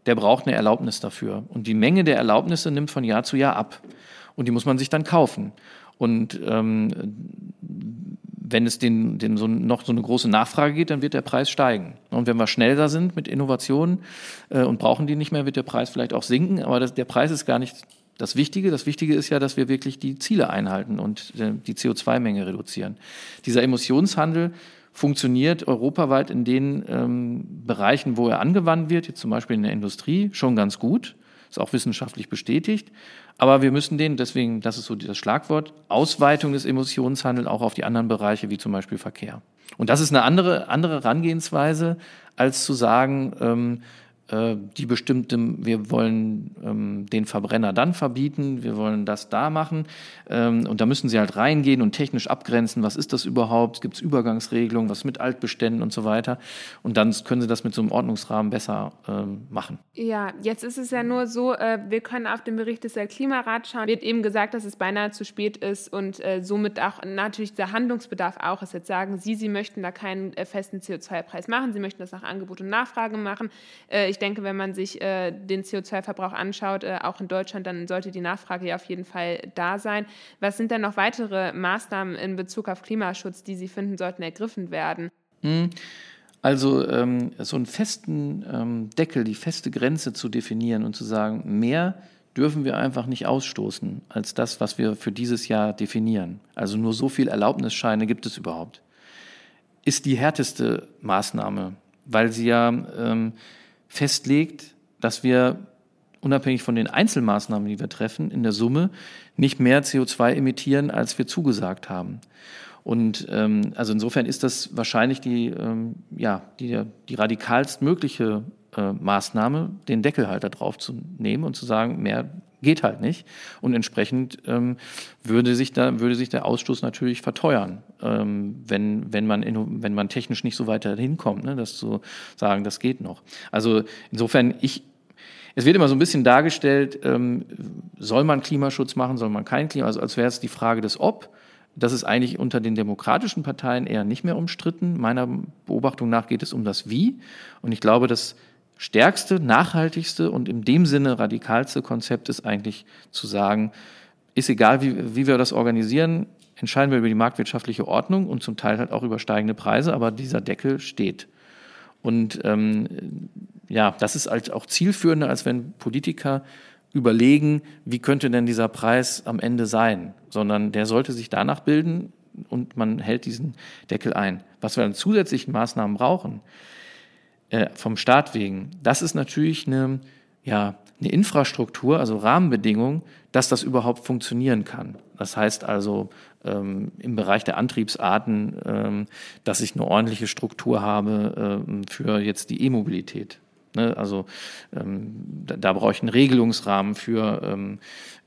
der braucht eine Erlaubnis dafür. Und die Menge der Erlaubnisse nimmt von Jahr zu Jahr ab. Und die muss man sich dann kaufen. Und ähm, wenn es den, den so noch so eine große Nachfrage geht, dann wird der Preis steigen. Und wenn wir schneller sind mit Innovationen äh, und brauchen die nicht mehr, wird der Preis vielleicht auch sinken. Aber das, der Preis ist gar nicht das Wichtige. Das Wichtige ist ja, dass wir wirklich die Ziele einhalten und äh, die CO2-Menge reduzieren. Dieser Emissionshandel funktioniert europaweit in den ähm, Bereichen, wo er angewandt wird, jetzt zum Beispiel in der Industrie, schon ganz gut. Ist auch wissenschaftlich bestätigt. Aber wir müssen den, deswegen, das ist so das Schlagwort, Ausweitung des Emissionshandels auch auf die anderen Bereiche, wie zum Beispiel Verkehr. Und das ist eine andere, andere Herangehensweise, als zu sagen, ähm, äh, die bestimmte, wir wollen ähm, den Verbrenner dann verbieten, wir wollen das da machen. Ähm, und da müssen sie halt reingehen und technisch abgrenzen, was ist das überhaupt, gibt es Übergangsregelungen, was mit Altbeständen und so weiter. Und dann können sie das mit so einem Ordnungsrahmen besser ähm, machen. Ja, jetzt ist es ja nur so, äh, wir können auf den Bericht des Klimarats schauen. Wird eben gesagt, dass es beinahe zu spät ist und äh, somit auch natürlich der Handlungsbedarf auch ist. Jetzt sagen Sie, Sie möchten da keinen äh, festen CO2-Preis machen, Sie möchten das nach Angebot und Nachfrage machen. Äh, ich ich denke, wenn man sich äh, den CO2-Verbrauch anschaut, äh, auch in Deutschland, dann sollte die Nachfrage ja auf jeden Fall da sein. Was sind denn noch weitere Maßnahmen in Bezug auf Klimaschutz, die Sie finden, sollten ergriffen werden? Hm. Also ähm, so einen festen ähm, Deckel, die feste Grenze zu definieren und zu sagen, mehr dürfen wir einfach nicht ausstoßen als das, was wir für dieses Jahr definieren. Also nur so viel Erlaubnisscheine gibt es überhaupt. Ist die härteste Maßnahme, weil sie ja ähm, festlegt, dass wir unabhängig von den Einzelmaßnahmen, die wir treffen, in der Summe nicht mehr CO2 emittieren, als wir zugesagt haben. Und ähm, also insofern ist das wahrscheinlich die, ähm, ja, die, die radikalst mögliche äh, Maßnahme, den Deckel halt da drauf zu nehmen und zu sagen, mehr geht halt nicht. Und entsprechend ähm, würde, sich da, würde sich der Ausstoß natürlich verteuern, ähm, wenn, wenn, man in, wenn man technisch nicht so weiter hinkommt, ne, das zu sagen, das geht noch. Also insofern, ich, es wird immer so ein bisschen dargestellt, ähm, soll man Klimaschutz machen, soll man keinen Klimaschutz, also als wäre es die Frage des Ob. Das ist eigentlich unter den demokratischen Parteien eher nicht mehr umstritten. Meiner Beobachtung nach geht es um das Wie. Und ich glaube, dass stärkste, nachhaltigste und in dem Sinne radikalste Konzept ist eigentlich zu sagen, ist egal, wie, wie wir das organisieren, entscheiden wir über die marktwirtschaftliche Ordnung und zum Teil halt auch über steigende Preise, aber dieser Deckel steht. Und ähm, ja, das ist halt auch zielführender, als wenn Politiker überlegen, wie könnte denn dieser Preis am Ende sein, sondern der sollte sich danach bilden und man hält diesen Deckel ein. Was wir an zusätzlichen Maßnahmen brauchen, äh, vom Staat wegen, das ist natürlich eine, ja, eine Infrastruktur, also Rahmenbedingungen, dass das überhaupt funktionieren kann. Das heißt also ähm, im Bereich der Antriebsarten, ähm, dass ich eine ordentliche Struktur habe ähm, für jetzt die E-Mobilität. Ne? Also ähm, da, da, brauche ich einen Regelungsrahmen für, ähm,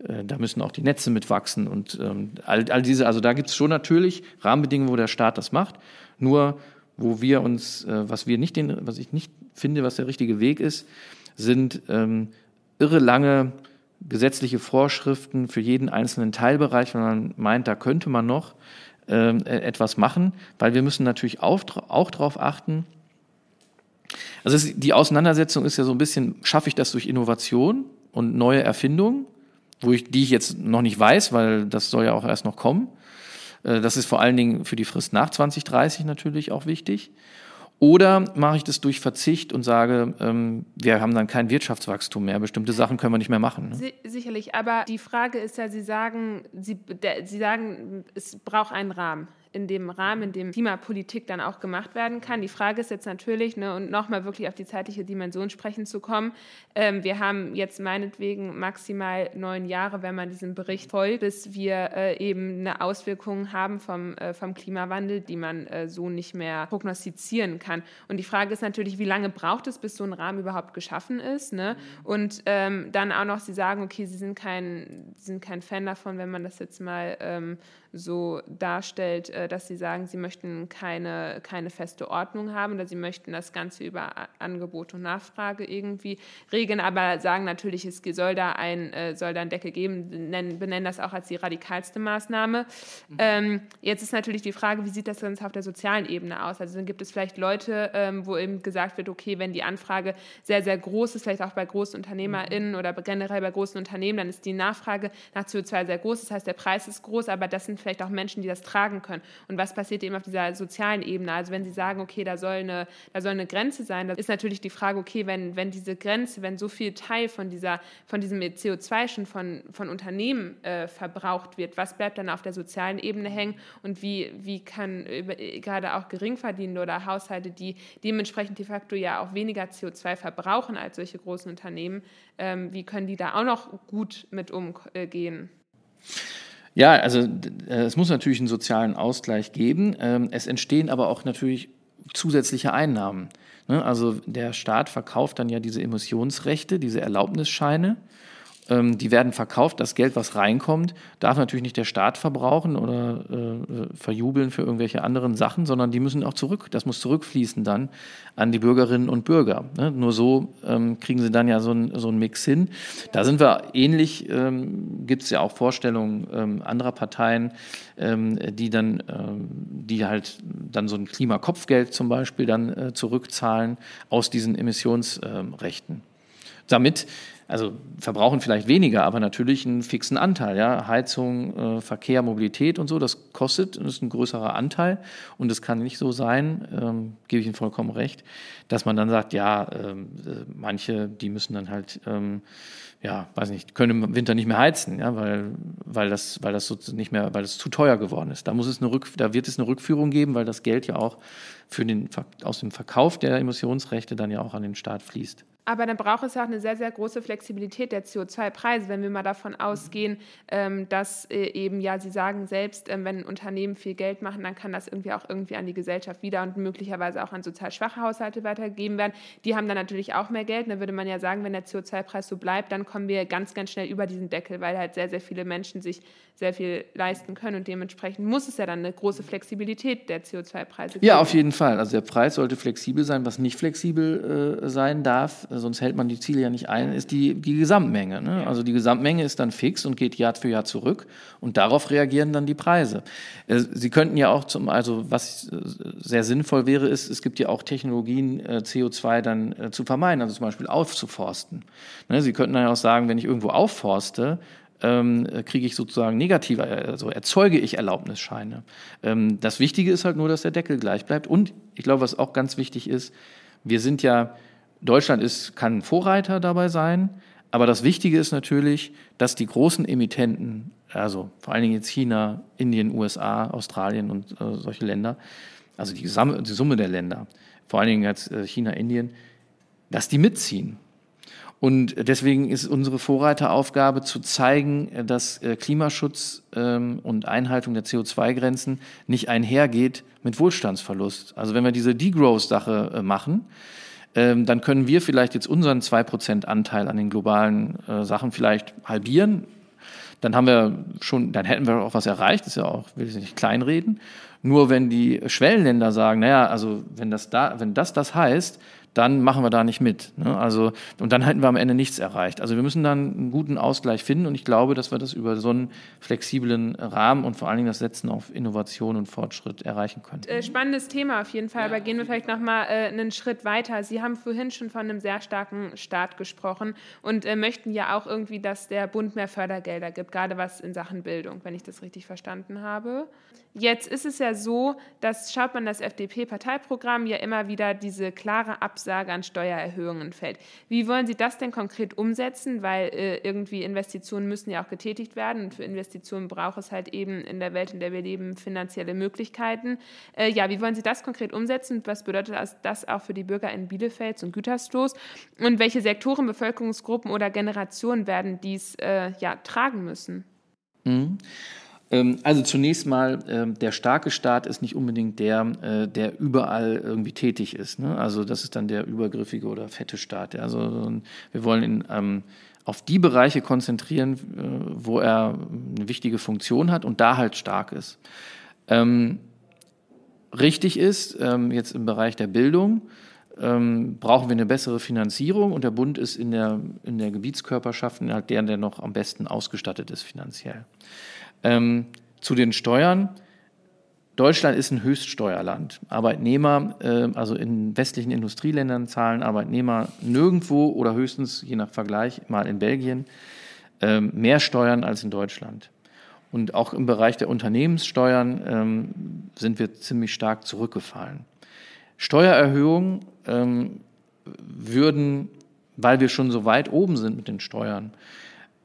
äh, da müssen auch die Netze mitwachsen und ähm, all, all diese, also da gibt es schon natürlich Rahmenbedingungen, wo der Staat das macht. Nur wo wir uns, äh, was wir nicht den, was ich nicht finde, was der richtige Weg ist, sind ähm, irre lange gesetzliche Vorschriften für jeden einzelnen Teilbereich, wenn man meint, da könnte man noch e-, etwas machen, weil wir müssen natürlich auch, auch darauf achten, also es, die Auseinandersetzung ist ja so ein bisschen, schaffe ich das durch Innovation und neue Erfindungen, wo ich, die ich jetzt noch nicht weiß, weil das soll ja auch erst noch kommen. Äh, das ist vor allen Dingen für die Frist nach 2030 natürlich auch wichtig. Oder mache ich das durch Verzicht und sage, ähm, wir haben dann kein Wirtschaftswachstum mehr, bestimmte Sachen können wir nicht mehr machen. Ne? Sicherlich, aber die Frage ist ja, Sie sagen, Sie, Sie sagen, es braucht einen Rahmen in dem Rahmen, in dem Klimapolitik dann auch gemacht werden kann. Die Frage ist jetzt natürlich, ne, und nochmal wirklich auf die zeitliche Dimension sprechen zu kommen, ähm, wir haben jetzt meinetwegen maximal neun Jahre, wenn man diesem Bericht folgt, bis wir äh, eben eine Auswirkung haben vom, äh, vom Klimawandel, die man äh, so nicht mehr prognostizieren kann. Und die Frage ist natürlich, wie lange braucht es, bis so ein Rahmen überhaupt geschaffen ist? Ne? Und ähm, dann auch noch, Sie sagen, okay, Sie sind kein, sind kein Fan davon, wenn man das jetzt mal ähm, so darstellt, äh, dass sie sagen, sie möchten keine, keine feste Ordnung haben oder sie möchten das Ganze über Angebot und Nachfrage irgendwie regeln, aber sagen natürlich, es soll da ein, äh, soll da einen Deckel geben, nennen, benennen das auch als die radikalste Maßnahme. Mhm. Ähm, jetzt ist natürlich die Frage, wie sieht das Ganze auf der sozialen Ebene aus? Also dann gibt es vielleicht Leute, ähm, wo eben gesagt wird, okay, wenn die Anfrage sehr, sehr groß ist, vielleicht auch bei großen UnternehmerInnen mhm. oder generell bei großen Unternehmen, dann ist die Nachfrage nach CO2 sehr groß. Das heißt, der Preis ist groß, aber das sind vielleicht auch Menschen, die das tragen können. Und was passiert eben auf dieser sozialen Ebene? Also wenn Sie sagen, okay, da soll eine, da soll eine Grenze sein, da ist natürlich die Frage, okay, wenn, wenn diese Grenze, wenn so viel Teil von, dieser, von diesem CO2 schon von, von Unternehmen äh, verbraucht wird, was bleibt dann auf der sozialen Ebene hängen und wie, wie kann über, gerade auch Geringverdienende oder Haushalte, die dementsprechend de facto ja auch weniger CO2 verbrauchen als solche großen Unternehmen, ähm, wie können die da auch noch gut mit umgehen? Ja, also äh, es muss natürlich einen sozialen Ausgleich geben. Ähm, es entstehen aber auch natürlich zusätzliche Einnahmen. Ne? Also der Staat verkauft dann ja diese Emissionsrechte, diese Erlaubnisscheine die werden verkauft. Das Geld, was reinkommt, darf natürlich nicht der Staat verbrauchen oder äh, verjubeln für irgendwelche anderen Sachen, sondern die müssen auch zurück. Das muss zurückfließen dann an die Bürgerinnen und Bürger. Ne? Nur so ähm, kriegen sie dann ja so, ein, so einen Mix hin. Da sind wir ähnlich, ähm, gibt es ja auch Vorstellungen ähm, anderer Parteien, ähm, die dann, ähm, die halt dann so ein Klimakopfgeld zum Beispiel dann äh, zurückzahlen aus diesen Emissionsrechten. Damit also verbrauchen vielleicht weniger, aber natürlich einen fixen Anteil. Ja? Heizung, äh, Verkehr, Mobilität und so, das kostet, das ist ein größerer Anteil. Und es kann nicht so sein, ähm, gebe ich Ihnen vollkommen recht, dass man dann sagt, ja, ähm, äh, manche, die müssen dann halt, ähm, ja, weiß nicht, können im Winter nicht mehr heizen, ja, weil, weil das, weil das so nicht mehr, weil das zu teuer geworden ist. Da muss es eine Rück, da wird es eine Rückführung geben, weil das Geld ja auch für den, aus dem Verkauf der Emissionsrechte dann ja auch an den Staat fließt. Aber dann braucht es ja auch eine sehr, sehr große Flexibilität der CO2-Preise, wenn wir mal davon ausgehen, ähm, dass äh, eben, ja, Sie sagen selbst, ähm, wenn Unternehmen viel Geld machen, dann kann das irgendwie auch irgendwie an die Gesellschaft wieder und möglicherweise auch an sozial schwache Haushalte weitergegeben werden. Die haben dann natürlich auch mehr Geld. Dann würde man ja sagen, wenn der CO2-Preis so bleibt, dann kommen wir ganz, ganz schnell über diesen Deckel, weil halt sehr, sehr viele Menschen sich sehr viel leisten können und dementsprechend muss es ja dann eine große Flexibilität der CO2-Preise geben. Ja, auf jeden Fall. Also der Preis sollte flexibel sein. Was nicht flexibel äh, sein darf, sonst hält man die Ziele ja nicht ein, ist die, die Gesamtmenge. Ne? Also die Gesamtmenge ist dann fix und geht Jahr für Jahr zurück und darauf reagieren dann die Preise. Äh, Sie könnten ja auch zum, also was äh, sehr sinnvoll wäre, ist, es gibt ja auch Technologien, äh, CO2 dann zu vermeiden, also zum Beispiel aufzuforsten. Ne? Sie könnten dann auch sagen, wenn ich irgendwo aufforste, ähm, kriege ich sozusagen negative, also erzeuge ich Erlaubnisscheine. Ähm, das Wichtige ist halt nur, dass der Deckel gleich bleibt. Und ich glaube, was auch ganz wichtig ist, wir sind ja, Deutschland ist, kann Vorreiter dabei sein, aber das Wichtige ist natürlich, dass die großen Emittenten, also vor allen Dingen jetzt China, Indien, USA, Australien und äh, solche Länder, also die, die, Summe der Länder, vor allen Dingen jetzt äh, China, Indien, dass die mitziehen. Und deswegen ist unsere Vorreiteraufgabe zu zeigen, dass äh, Klimaschutz ähm, und Einhaltung der CO2-Grenzen nicht einhergeht mit Wohlstandsverlust. Also wenn wir diese Degrowth-Sache äh, machen, ähm, dann können wir vielleicht jetzt unseren 2% Anteil an den globalen äh, Sachen vielleicht halbieren. Dann haben wir schon, dann hätten wir auch was erreicht, das ist ja auch, will ich nicht kleinreden. Nur wenn die Schwellenländer sagen, naja, also wenn das da, wenn das das heißt, dann machen wir da nicht mit. Ne? Also, und dann hätten wir am Ende nichts erreicht. Also wir müssen dann einen guten Ausgleich finden und ich glaube, dass wir das über so einen flexiblen Rahmen und vor allen Dingen das Setzen auf Innovation und Fortschritt erreichen können. Äh, spannendes Thema auf jeden Fall, aber gehen wir vielleicht nochmal äh, einen Schritt weiter. Sie haben vorhin schon von einem sehr starken Staat gesprochen und äh, möchten ja auch irgendwie, dass der Bund mehr Fördergelder gibt, gerade was in Sachen Bildung, wenn ich das richtig verstanden habe. Jetzt ist es ja so, dass schaut man das FDP-Parteiprogramm ja immer wieder diese klare Absage an Steuererhöhungen fällt. Wie wollen Sie das denn konkret umsetzen? Weil äh, irgendwie Investitionen müssen ja auch getätigt werden und für Investitionen braucht es halt eben in der Welt, in der wir leben, finanzielle Möglichkeiten. Äh, ja, wie wollen Sie das konkret umsetzen? Was bedeutet das auch für die Bürger in Bielefeld zum Gütersloh? Und welche Sektoren, Bevölkerungsgruppen oder Generationen werden dies äh, ja tragen müssen? Mhm. Ähm, also zunächst mal, ähm, der starke Staat ist nicht unbedingt der, äh, der überall irgendwie tätig ist. Ne? Also das ist dann der übergriffige oder fette Staat. Also wir wollen in, ähm, auf die Bereiche konzentrieren, äh, wo er eine wichtige Funktion hat und da halt stark ist. richtig ist, jetzt im Bereich der Bildung, brauchen wir eine bessere Finanzierung und der Bund ist in der, in der Gebietskörperschaft halt der, der noch am besten ausgestattet ist finanziell. Ähm, zu den Steuern. Deutschland ist ein Höchststeuerland. Arbeitnehmer, äh, also in westlichen Industrieländern zahlen Arbeitnehmer nirgendwo oder höchstens je nach Vergleich mal in Belgien äh, mehr Steuern als in Deutschland. Und auch im Bereich der Unternehmenssteuern ähm, sind wir ziemlich stark zurückgefallen. Steuererhöhungen ähm, würden, weil wir schon so weit oben sind mit den Steuern,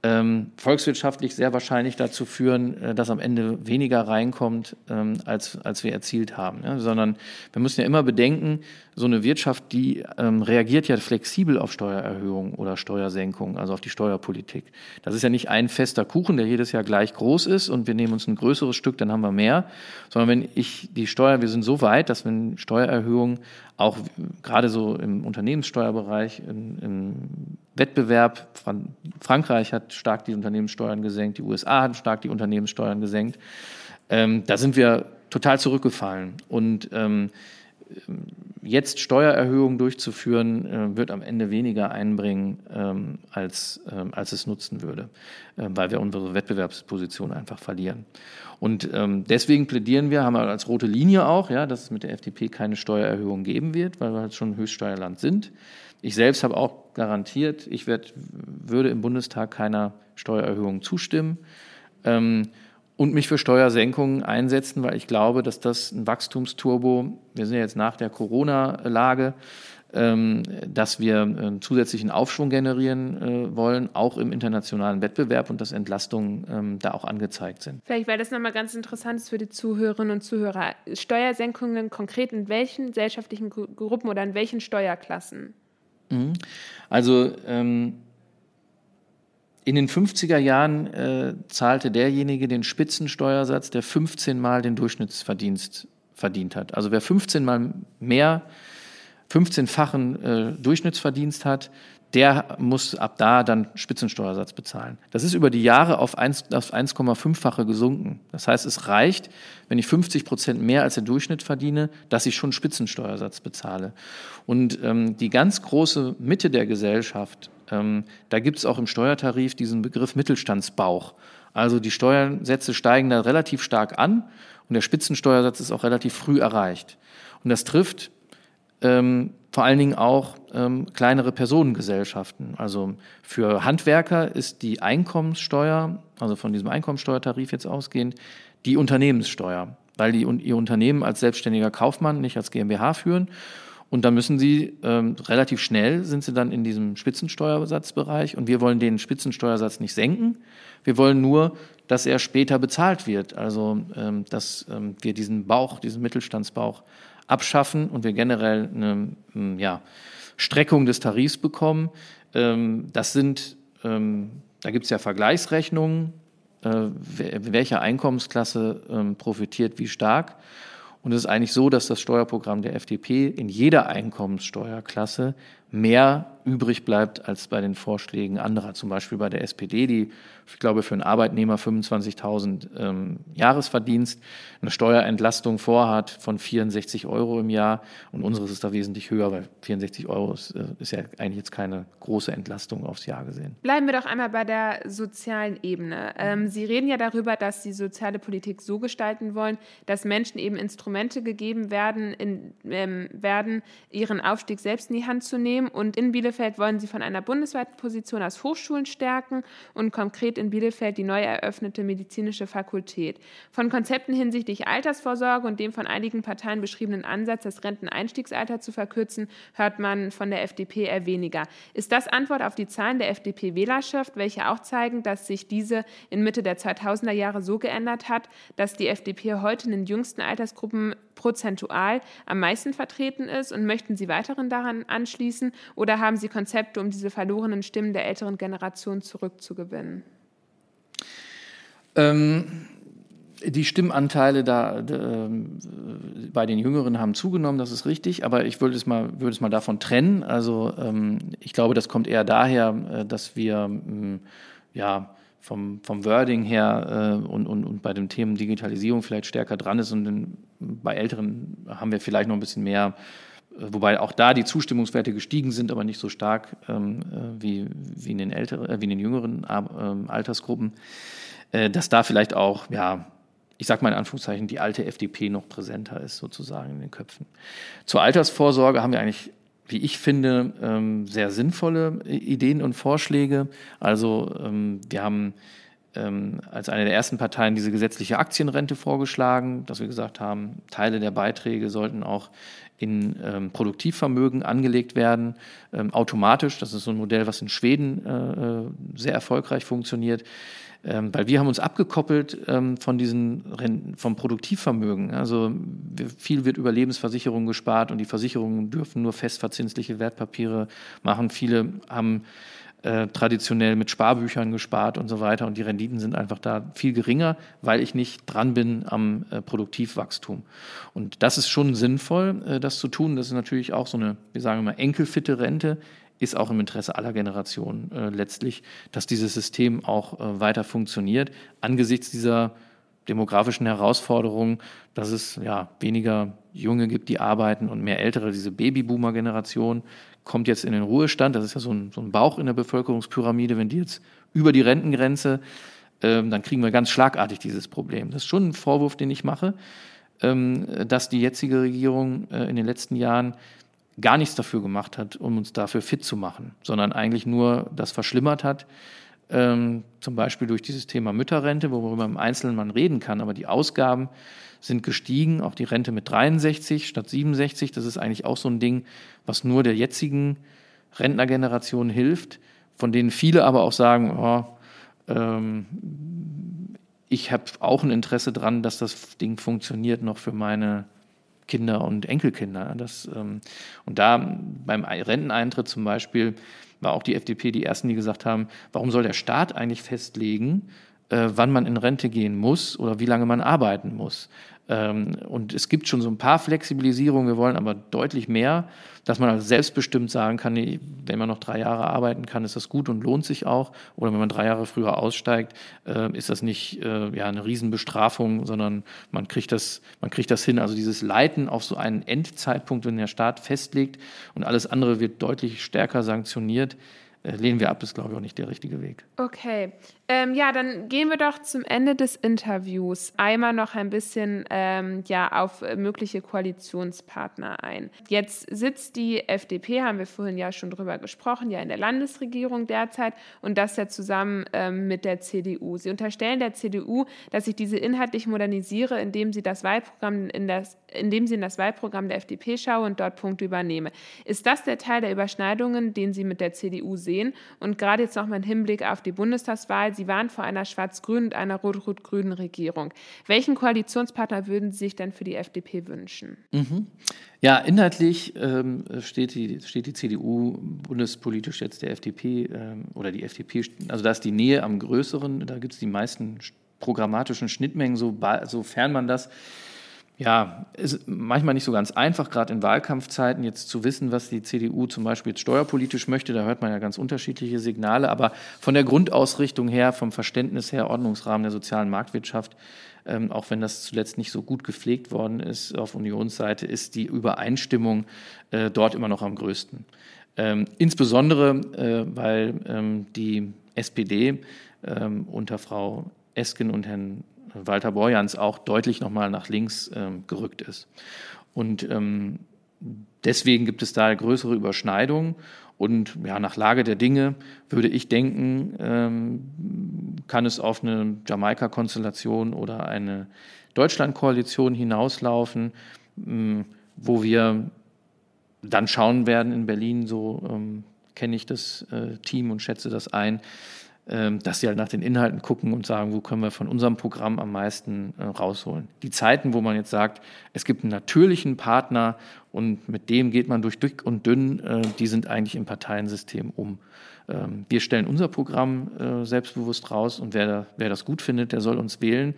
ähm, volkswirtschaftlich sehr wahrscheinlich dazu führen, äh, dass am Ende weniger reinkommt, ähm, als, als wir erzielt haben. Ja? Sondern wir müssen ja immer bedenken, so eine Wirtschaft, die ähm, reagiert ja flexibel auf Steuererhöhungen oder Steuersenkungen, also auf die Steuerpolitik. Das ist ja nicht ein fester Kuchen, der jedes Jahr gleich groß ist und wir nehmen uns ein größeres Stück, dann haben wir mehr, sondern wenn ich die Steuer, wir sind so weit, dass wenn Steuererhöhungen auch gerade so im Unternehmenssteuerbereich, im, im Wettbewerb, Frankreich hat stark die Unternehmenssteuern gesenkt, die USA hat stark die Unternehmenssteuern gesenkt, ähm, da sind wir total zurückgefallen. Und ähm, jetzt Steuererhöhungen durchzuführen, äh, wird am Ende weniger einbringen, ähm, als, ähm, als es nutzen würde, äh, weil wir unsere Wettbewerbsposition einfach verlieren. Und ähm, deswegen plädieren wir, haben wir als rote Linie auch, ja, dass es mit der FDP keine Steuererhöhung geben wird, weil wir halt schon ein Höchststeuerland sind. Ich selbst habe auch garantiert, ich werd, würde im Bundestag keiner Steuererhöhung zustimmen und mich für Steuersenkungen einsetzen, weil ich glaube, dass das ein Wachstumsturbo, wir sind ja jetzt nach der Corona-Lage, ähm, dass wir einen zusätzlichen Aufschwung generieren äh, wollen, auch im internationalen Wettbewerb und dass Entlastungen ähm, da auch angezeigt sind. Vielleicht, weil das nochmal ganz interessant ist für die Zuhörerinnen und Zuhörer. Steuersenkungen konkret in welchen gesellschaftlichen Gruppen oder in welchen Steuerklassen? Mhm. Also ähm, in den 50er Jahren äh, zahlte derjenige den Spitzensteuersatz, der 15 Mal den Durchschnittsverdienst verdient hat. Also wer 15 Mal mehr, 15-fachen äh, Durchschnittsverdienst hat, der muss ab da dann Spitzensteuersatz bezahlen. Das ist über die Jahre auf 1,5-fache gesunken. Das heißt, es reicht, wenn ich 50 Prozent mehr als der Durchschnitt verdiene, dass ich schon Spitzensteuersatz bezahle. Und ähm, die ganz große Mitte der Gesellschaft ähm, da gibt es auch im Steuertarif diesen Begriff Mittelstandsbauch. Also die Steuersätze steigen da relativ stark an und der Spitzensteuersatz ist auch relativ früh erreicht. Und das trifft ähm, vor allen Dingen auch ähm, kleinere Personengesellschaften. Also für Handwerker ist die Einkommenssteuer, also von diesem Einkommenssteuertarif jetzt ausgehend, die Unternehmenssteuer, weil die ihr Unternehmen als selbstständiger Kaufmann nicht als GmbH führen. Und da müssen sie ähm, relativ schnell sind sie dann in diesem Spitzensteuersatzbereich und wir wollen den Spitzensteuersatz nicht senken. Wir wollen nur, dass er später bezahlt wird. Also ähm, dass ähm, wir diesen Bauch, diesen Mittelstandsbauch abschaffen und wir generell eine ähm, ja, Streckung des Tarifs bekommen. Ähm, das sind, ähm, da gibt es ja Vergleichsrechnungen, äh, welche Einkommensklasse profitiert wie stark. Und es ist eigentlich so, dass das Steuerprogramm der FDP in jeder Einkommenssteuerklasse mehr übrig bleibt als bei den Vorschlägen anderer, zum Beispiel bei der SPD, die, ich glaube, für einen Arbeitnehmer 25.000 ähm, Jahresverdienst eine Steuerentlastung vorhat von 64 Euro im Jahr und unseres ist da wesentlich höher, weil 64 Euro ist, äh, ist ja eigentlich jetzt keine große Entlastung aufs Jahr gesehen. Bleiben wir doch einmal bei der sozialen Ebene. Ähm, Sie reden ja darüber, dass Sie soziale Politik so gestalten wollen, dass Menschen eben Instrumente gegeben werden, in, ähm, werden ihren Aufstieg selbst in die Hand zu nehmen und in Bielefeld Bielefeld wollen sie von einer bundesweiten Position aus Hochschulen stärken und konkret in Bielefeld die neu eröffnete medizinische Fakultät. Von Konzepten hinsichtlich Altersvorsorge und dem von einigen Parteien beschriebenen Ansatz, das Renteneinstiegsalter zu verkürzen, hört man von der FDP eher weniger. Ist das Antwort auf die Zahlen der FDP-Wählerschaft, welche auch zeigen, dass sich diese in Mitte der 2000er Jahre so geändert hat, dass die FDP heute in den jüngsten Altersgruppen prozentual am meisten vertreten ist und möchten Sie weiteren daran anschließen oder haben Sie Konzepte, um diese verlorenen Stimmen der älteren Generation zurückzugewinnen? Ähm, die Stimmanteile da, äh, bei den Jüngeren haben zugenommen, das ist richtig, aber ich würde es mal, würde es mal davon trennen. Also ähm, ich glaube, das kommt eher daher, äh, dass wir ähm, ja vom, vom Wording her äh, und, und, und bei den Themen Digitalisierung vielleicht stärker dran ist und in, bei Älteren haben wir vielleicht noch ein bisschen mehr, äh, wobei auch da die Zustimmungswerte gestiegen sind, aber nicht so stark ähm, äh, wie, wie, in den älteren, äh, wie in den jüngeren äh, Altersgruppen, äh, dass da vielleicht auch, ja, ich sage mal in Anführungszeichen, die alte FDP noch präsenter ist sozusagen in den Köpfen. Zur Altersvorsorge haben wir eigentlich wie ich finde, ähm, sehr sinnvolle Ideen und Vorschläge. Also ähm, wir haben ähm, als eine der ersten Parteien diese gesetzliche Aktienrente vorgeschlagen, dass wir gesagt haben, Teile der Beiträge sollten auch in ähm, Produktivvermögen angelegt werden, ähm, automatisch. Das ist so ein Modell, was in Schweden äh, äh sehr erfolgreich funktioniert. Ähm, weil wir haben uns abgekoppelt ähm, von diesen vom Produktivvermögen. Also viel wird über Lebensversicherungen gespart und die Versicherungen dürfen nur festverzinsliche Wertpapiere machen. Viele haben äh, traditionell mit Sparbüchern gespart und so weiter und die Renditen sind einfach da viel geringer, weil ich nicht dran bin am äh, Produktivwachstum. Und das ist schon sinnvoll, äh, das zu tun. Das ist natürlich auch so eine, wir sagen immer, enkelfitte Rente ist auch im Interesse aller Generationen äh, letztlich, dass dieses System auch äh, weiter funktioniert, angesichts dieser demografischen Herausforderungen, dass es ja weniger Junge gibt, die arbeiten und mehr Ältere. Diese Babyboomer-Generation kommt jetzt in den Ruhestand. Das ist ja so ein, so ein Bauch in der Bevölkerungspyramide. Wenn die jetzt über die Rentengrenze, ähm, dann kriegen wir ganz schlagartig dieses Problem. Das ist schon ein Vorwurf, den ich mache, ähm, dass die jetzige Regierung äh, in den letzten Jahren gar nichts dafür gemacht hat, um uns dafür fit zu machen, sondern eigentlich nur das verschlimmert hat, ähm, zum Beispiel durch dieses Thema Mütterrente, worüber im Einzelnen man reden kann, aber die Ausgaben sind gestiegen, auch die Rente mit 63 statt 67, das ist eigentlich auch so ein Ding, was nur der jetzigen Rentnergeneration hilft, von denen viele aber auch sagen, oh, ähm, ich habe auch ein Interesse daran, dass das Ding funktioniert noch für meine Kinder und Enkelkinder. Das, ähm, und da beim Renteneintritt zum Beispiel war auch die FDP die Ersten, die gesagt haben, warum soll der Staat eigentlich festlegen, äh, wann man in Rente gehen muss oder wie lange man arbeiten muss. Ähm, und es gibt schon so ein paar Flexibilisierungen, wir wollen aber deutlich mehr, dass man also selbstbestimmt sagen kann, wenn man noch drei Jahre arbeiten kann, ist das gut und lohnt sich auch. Oder wenn man drei Jahre früher aussteigt, äh, ist das nicht äh, ja, eine Riesenbestrafung, sondern man kriegt, das, man kriegt das hin. Also dieses Leiten auf so einen Endzeitpunkt, wenn der Staat festlegt und alles andere wird deutlich stärker sanktioniert, lehnen wir ab, ist, glaube ich, auch nicht der richtige Weg. Okay. Ähm, ja, dann gehen wir doch zum Ende des Interviews einmal noch ein bisschen ähm, ja, auf mögliche Koalitionspartner ein. Jetzt sitzt die FDP, haben wir vorhin ja schon drüber gesprochen, ja in der Landesregierung derzeit und das ja zusammen ähm, mit der CDU. Sie unterstellen der CDU, dass ich diese inhaltlich modernisiere, indem sie das Wahlprogramm in das, indem sie in das Wahlprogramm der FDP schaue und dort Punkte übernehme. Ist das der Teil der Überschneidungen, den Sie mit der CDU sehen? Und gerade jetzt noch mal im Hinblick auf die Bundestagswahl Sie waren vor einer schwarz-grünen und einer rot-rot-grünen Regierung. Welchen Koalitionspartner würden Sie sich denn für die FDP wünschen? Mhm. Ja, inhaltlich ähm, steht, die, steht die CDU bundespolitisch jetzt der FDP ähm, oder die FDP, also da ist die Nähe am größeren, da gibt es die meisten programmatischen Schnittmengen, so, sofern man das ja, ist manchmal nicht so ganz einfach, gerade in Wahlkampfzeiten jetzt zu wissen, was die CDU zum Beispiel jetzt steuerpolitisch möchte. Da hört man ja ganz unterschiedliche Signale. Aber von der Grundausrichtung her, vom Verständnis her, Ordnungsrahmen der sozialen Marktwirtschaft, ähm, auch wenn das zuletzt nicht so gut gepflegt worden ist auf Unionsseite, ist die Übereinstimmung äh, dort immer noch am größten. Ähm, insbesondere, äh, weil ähm, die SPD ähm, unter Frau Esken und Herrn Walter Borjans auch deutlich nochmal nach links ähm, gerückt ist. Und ähm, deswegen gibt es da größere Überschneidungen. Und ja, nach Lage der Dinge würde ich denken, ähm, kann es auf eine Jamaika-Konstellation oder eine Deutschland-Koalition hinauslaufen, ähm, wo wir dann schauen werden in Berlin, so ähm, kenne ich das äh, Team und schätze das ein, dass sie halt nach den Inhalten gucken und sagen, wo können wir von unserem Programm am meisten äh, rausholen. Die Zeiten, wo man jetzt sagt, es gibt einen natürlichen Partner und mit dem geht man durch dick und dünn, äh, die sind eigentlich im Parteiensystem um. Ähm, wir stellen unser Programm äh, selbstbewusst raus und wer das gut findet, der soll uns wählen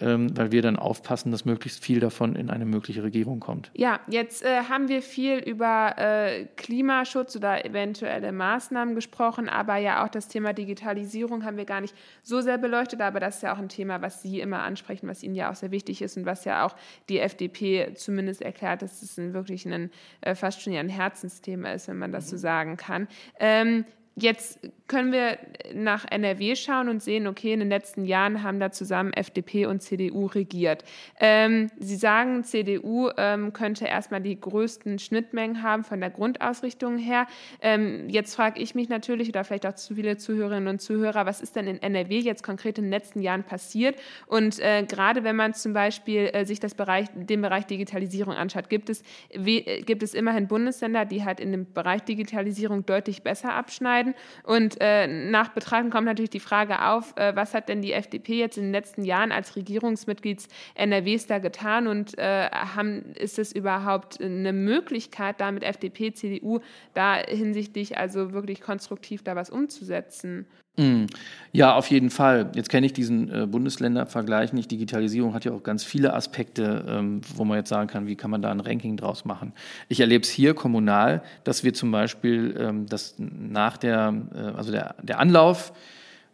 ähm, weil wir dann aufpassen, dass möglichst viel davon in eine mögliche Regierung kommt. Ja, jetzt äh, haben wir viel über äh, Klimaschutz oder eventuelle Maßnahmen gesprochen, aber ja auch das Thema Digitalisierung haben wir gar nicht so sehr beleuchtet, aber das ist ja auch ein Thema, was Sie immer ansprechen, was Ihnen ja auch sehr wichtig ist und was ja auch die FDP zumindest erklärt, dass es ein, wirklich ein, äh, fast schon ja ein Herzensthema ist, wenn man das so mhm. sagen kann. Ähm, Jetzt können wir nach NRW schauen und sehen, okay, in den letzten Jahren haben da zusammen FDP und CDU regiert. Ähm, Sie sagen, CDU ähm, könnte erstmal die größten Schnittmengen haben von der Grundausrichtung her. Ähm, jetzt frage ich mich natürlich, oder vielleicht auch zu viele Zuhörerinnen und Zuhörer, was ist denn in NRW jetzt konkret in den letzten Jahren passiert? Und äh, gerade wenn man zum Beispiel äh, sich das Bereich, den Bereich Digitalisierung anschaut, gibt es, äh, gibt es immerhin Bundesländer, die halt in dem Bereich Digitalisierung deutlich besser abschneiden werden. Und äh, nach Betrachten kommt natürlich die Frage auf, äh, was hat denn die FDP jetzt in den letzten Jahren als Regierungsmitglied NRWs da getan und äh, haben, ist es überhaupt eine Möglichkeit, da mit FDP, CDU da hinsichtlich also wirklich konstruktiv da was umzusetzen? Mm. Ja, auf jeden Fall. Jetzt kenne ich diesen äh, Bundesländervergleich nicht. Digitalisierung hat ja auch ganz viele Aspekte, ähm, wo man jetzt sagen kann, wie kann man da ein Ranking draus machen. Ich erlebe es hier kommunal, dass wir zum Beispiel, ähm, dass nach der, äh, also der, der Anlauf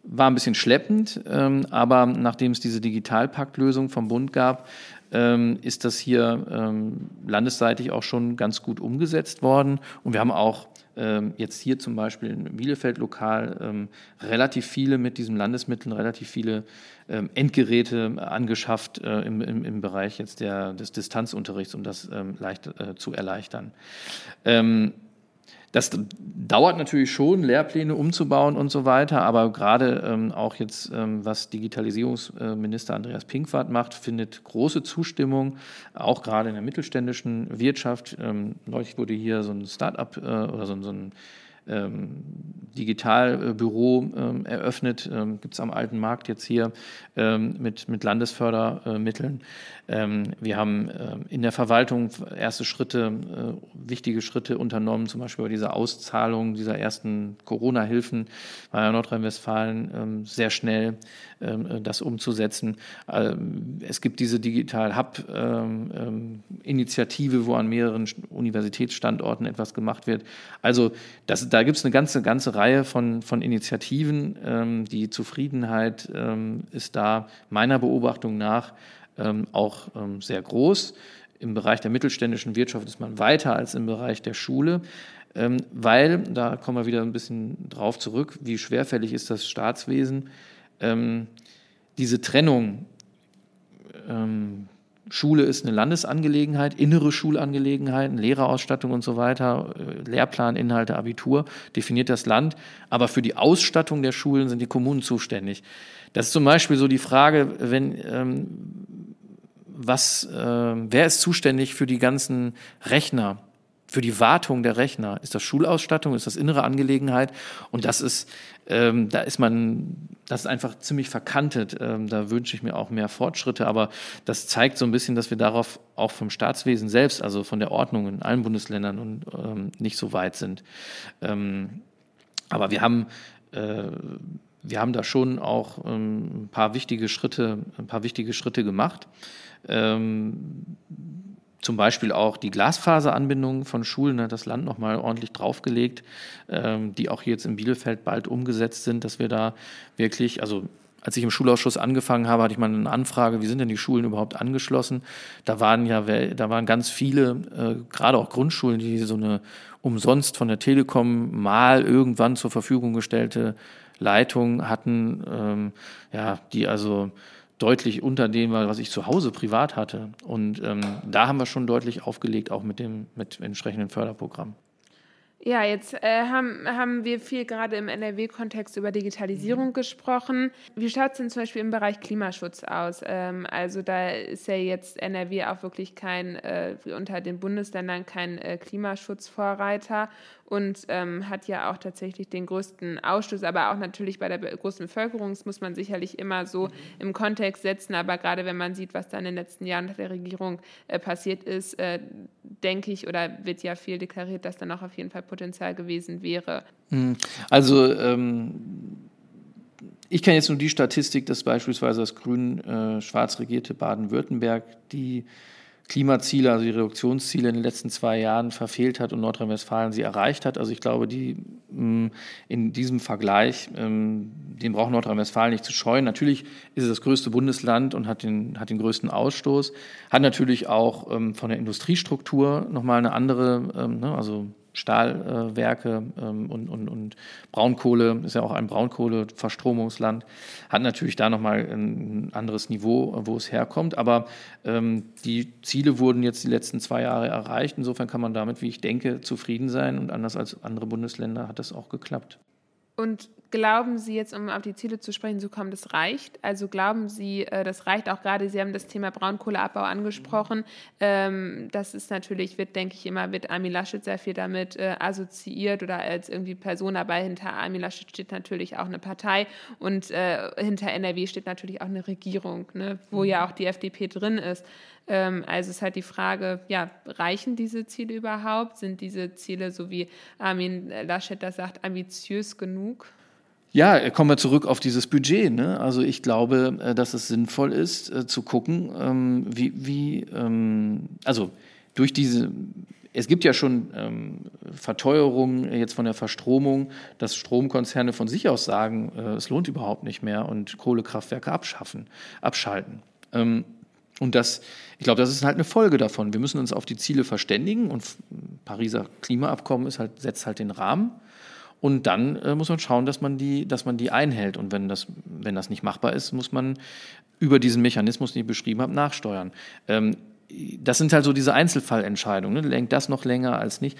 war ein bisschen schleppend, ähm, aber nachdem es diese Digitalpaktlösung vom Bund gab, ähm, ist das hier ähm, landesseitig auch schon ganz gut umgesetzt worden. Und wir haben auch jetzt hier zum Beispiel in Bielefeld lokal ähm, relativ viele mit diesen Landesmitteln, relativ viele ähm, Endgeräte angeschafft äh, im, im, im, Bereich jetzt der, des Distanzunterrichts, um das ähm, leicht äh, zu erleichtern. Das dauert natürlich schon, Lehrpläne umzubauen und so weiter, aber gerade ähm, auch jetzt, ähm, was Digitalisierungsminister Andreas Pinkwart macht, findet große Zustimmung, auch gerade in der mittelständischen Wirtschaft. Ähm, neulich wurde hier so ein Start-up äh, oder so, so ein ähm, Digitalbüro ähm, eröffnet, ähm, gibt es am Alten Markt jetzt hier mit, mit Landesfördermitteln. Ähm, wir haben ähm, in der Verwaltung erste Schritte, äh, wichtige Schritte unternommen, zum Beispiel bei dieser Auszahlung dieser ersten Corona-Hilfen ja Nordrhein-Westfalen sehr schnell das umzusetzen. es gibt diese Digital Hub-Initiative, wo an mehreren Universitätsstandorten etwas gemacht wird. Also das, da gibt es eine ganze, ganze Reihe von, von Initiativen. Ähm, die Zufriedenheit ähm, ist da meiner Beobachtung nach ähm, auch ähm, sehr groß. Im Bereich der mittelständischen Wirtschaft ist man weiter als im Bereich der Schule. ähm, weil, da kommen wir wieder ein bisschen drauf zurück, wie schwerfällig ist das Staatswesen, ähm, diese Trennung, ähm, Schule ist eine Landesangelegenheit, innere Schulangelegenheiten, Lehrerausstattung und so weiter, äh, Lehrplan, Inhalte, Abitur, definiert das Land. Aber für die Ausstattung der Schulen sind die Kommunen zuständig. Das ist zum Beispiel so die Frage, wenn, ähm, was, äh, wer ist zuständig für die ganzen Rechner? für die Wartung der Rechner. Ist das Schulausstattung, ist das innere Angelegenheit? Und das ist, ähm, da ist man, das ist einfach ziemlich verkantet. Ähm, da wünsche ich mir auch mehr Fortschritte. Aber das zeigt so ein bisschen, dass wir darauf auch vom Staatswesen selbst, also von der Ordnung in allen Bundesländern und ähm, nicht so weit sind. Ähm, aber wir haben äh, wir haben da schon auch ähm, ein paar wichtige Schritte, ein paar wichtige Schritte gemacht. Ähm, zum Beispiel auch die Glasfaseranbindung von Schulen, hat das Land nochmal ordentlich draufgelegt, ähm, die auch jetzt in Bielefeld bald umgesetzt sind, dass wir da wirklich, also als ich im Schulausschuss angefangen habe, hatte ich mal eine Anfrage, wie sind denn die Schulen überhaupt angeschlossen? Da waren ja, da waren ganz viele, äh, gerade auch Grundschulen, die so eine umsonst von der Telekom mal irgendwann zur Verfügung gestellte Leitung hatten, ähm, ja, die also deutlich unter dem, was ich zu Hause privat hatte. Und ähm, da haben wir schon deutlich aufgelegt, auch mit dem mit entsprechenden Förderprogramm. Ja, jetzt äh, haben, haben wir viel gerade im NRW-Kontext über Digitalisierung mhm. gesprochen. Wie schaut es denn zum Beispiel im Bereich Klimaschutz aus? Ähm, also da ist ja jetzt NRW auch wirklich kein, äh, unter den Bundesländern kein äh, Klimaschutzvorreiter und ähm, hat ja auch tatsächlich den größten Ausstoß, aber auch natürlich bei der großen Bevölkerung, das muss man sicherlich immer so mhm. im Kontext setzen, aber gerade wenn man sieht, was da in den letzten Jahren der Regierung äh, passiert ist, äh, denke ich, oder wird ja viel deklariert, dass dann auch auf jeden Fall Potenzial gewesen wäre. Mhm. Also ähm ich kenne jetzt nur die Statistik, dass beispielsweise das grün-schwarz äh, regierte Baden-Württemberg die Klimaziele, also die Reduktionsziele in den letzten zwei Jahren verfehlt hat und Nordrhein-Westfalen sie erreicht hat. Also ich glaube, die mm, in diesem Vergleich, ähm, den braucht Nordrhein-Westfalen nicht zu scheuen. Natürlich ist es das größte Bundesland und hat den, hat den größten Ausstoß, hat natürlich auch ähm, von der Industriestruktur nochmal eine andere, ähm, ne, also Stahlwerke ähm, und, und, und Braunkohle, ist ja auch ein Braunkohleverstromungsland, hat natürlich da nochmal ein anderes Niveau, wo es herkommt. Aber ähm, die Ziele wurden jetzt die letzten zwei Jahre erreicht. Insofern kann man damit, wie ich denke, zufrieden sein. Und anders als andere Bundesländer hat das auch geklappt. Und glauben Sie jetzt, um auf die Ziele zu sprechen zu kommen, das reicht? Also glauben Sie, äh, das reicht auch gerade, Sie haben das Thema Braunkohleabbau angesprochen. Ähm, das ist natürlich, wird, denke ich, immer mit Armin Laschet sehr viel damit äh, assoziiert oder als irgendwie Person dabei. Hinter Armin Laschet steht natürlich auch eine Partei und äh, hinter NRW steht natürlich auch eine Regierung, ne, wo ja auch die FDP drin ist. Ähm, also es ist halt die Frage, ja, reichen diese Ziele überhaupt? Sind diese Ziele, so wie Armin Laschet das sagt, ambitiös genug? Ja, kommen wir zurück auf dieses Budget. Ne? Also ich glaube, äh, dass es sinnvoll ist, äh, zu gucken, ähm, wie, wie ähm, also durch diese, es gibt ja schon ähm, Verteuerungen jetzt von der Verstromung, dass Stromkonzerne von sich aus sagen, äh, es lohnt überhaupt nicht mehr und Kohlekraftwerke abschaffen, abschalten. Ähm, und das, ich glaube, das ist halt eine Folge davon. Wir müssen uns auf die Ziele verständigen und Pariser Klimaabkommen ist halt, setzt halt den Rahmen. Und dann äh, muss man schauen, dass man die, dass man die einhält. Und wenn das, wenn das nicht machbar ist, muss man über diesen Mechanismus, den ich beschrieben habe, nachsteuern. Ähm, das sind halt so diese Einzelfallentscheidungen. Ne? Lenkt das noch länger als nicht?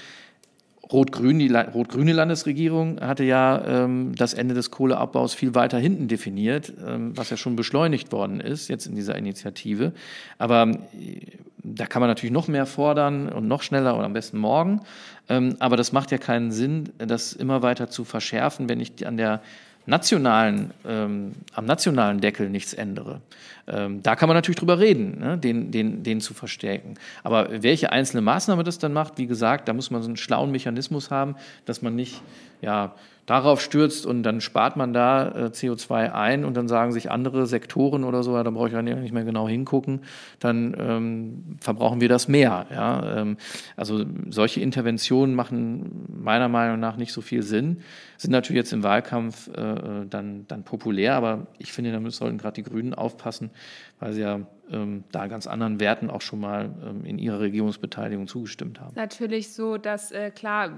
Rot-Grün, die rot-grüne Landesregierung hatte ja ähm, das Ende des Kohleabbaus viel weiter hinten definiert, ähm, was ja schon beschleunigt worden ist jetzt in dieser Initiative. Aber äh, da kann man natürlich noch mehr fordern und noch schneller und am besten morgen. Ähm, aber das macht ja keinen Sinn, das immer weiter zu verschärfen, wenn ich an der nationalen, ähm, am nationalen Deckel nichts ändere. Ähm, da kann man natürlich drüber reden, ne, den, den, den zu verstärken. Aber welche einzelne Maßnahme das dann macht, wie gesagt, da muss man so einen schlauen Mechanismus haben, dass man nicht ja, darauf stürzt und dann spart man da äh, CO2 ein und dann sagen sich andere Sektoren oder so, ja, da brauche ich ja nicht mehr genau hingucken, dann ähm, verbrauchen wir das mehr. Ja? Ähm, also solche Interventionen machen meiner Meinung nach nicht so viel Sinn, sind natürlich jetzt im Wahlkampf äh, dann, dann populär, aber ich finde, da sollten gerade die Grünen aufpassen, weil sie ja ähm, da ganz anderen Werten auch schon mal ähm, in ihrer Regierungsbeteiligung zugestimmt haben. Natürlich so, dass äh, klar,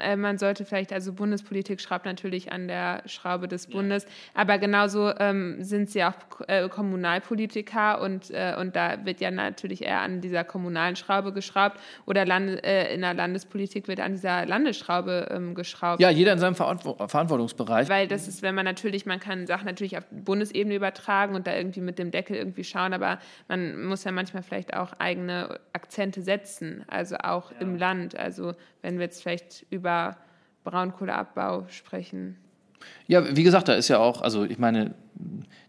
äh, man sollte vielleicht, also Bundespolitik schraubt natürlich an der Schraube des Bundes, aber genauso ähm, sind sie auch äh, Kommunalpolitiker und, äh, und da wird ja natürlich eher an dieser kommunalen Schraube geschraubt oder Land, äh, in der Landespolitik wird an dieser Landesschraube ähm, geschraubt. Ja, jeder in seinem Verantwortungsbereich. Weil das ist, wenn man natürlich, man kann Sachen natürlich auf Bundesebene übertragen und da irgendwie mit dem Deckel irgendwie schauen, aber man muss ja manchmal vielleicht auch eigene Akzente setzen, also auch ja. im Land. Also wenn wir jetzt vielleicht über Braunkohleabbau sprechen. Ja, wie gesagt, da ist ja auch, also ich meine,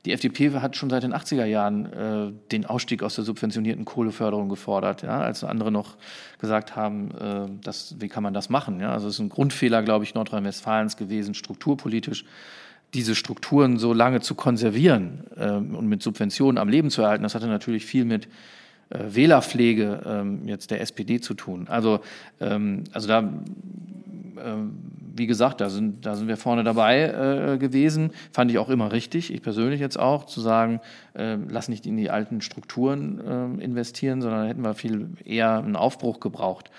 die FDP hat schon seit den 80er Jahren äh, den Ausstieg aus der subventionierten Kohleförderung gefordert, ja, als andere noch gesagt haben, äh, das, wie kann man das machen? Ja? Also es ist ein Grundfehler, glaube ich, Nordrhein-Westfalens gewesen, strukturpolitisch diese Strukturen so lange zu konservieren ähm, und mit Subventionen am Leben zu erhalten, das hatte natürlich viel mit äh, Wählerpflege ähm, jetzt der SPD zu tun. Also, ähm, also da, ähm, wie gesagt, da sind, da sind wir vorne dabei äh, gewesen. Fand ich auch immer richtig, ich persönlich jetzt auch, zu sagen, äh, lass nicht in die alten Strukturen äh, investieren, sondern hätten wir viel eher einen Aufbruch gebraucht.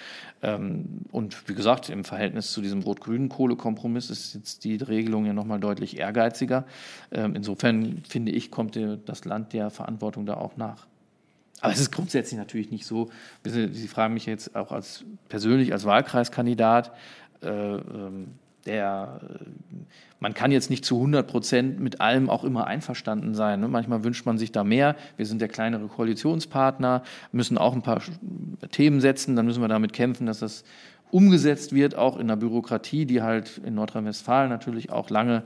Ähm, und wie gesagt, im Verhältnis zu diesem rot-grünen Kohlekompromiss ist jetzt die Regelung ja nochmal deutlich ehrgeiziger. Ähm, insofern finde ich, kommt das Land der Verantwortung da auch nach. Aber es ist grundsätzlich natürlich nicht so. Sie fragen mich jetzt auch als persönlich als Wahlkreiskandidat. Äh, ähm, der, man kann jetzt nicht zu 100 Prozent mit allem auch immer einverstanden sein. Ne? Manchmal wünscht man sich da mehr. Wir sind der kleinere Koalitionspartner, müssen auch ein paar Themen setzen. Dann müssen wir damit kämpfen, dass das umgesetzt wird, auch in der Bürokratie, die halt in Nordrhein-Westfalen natürlich auch lange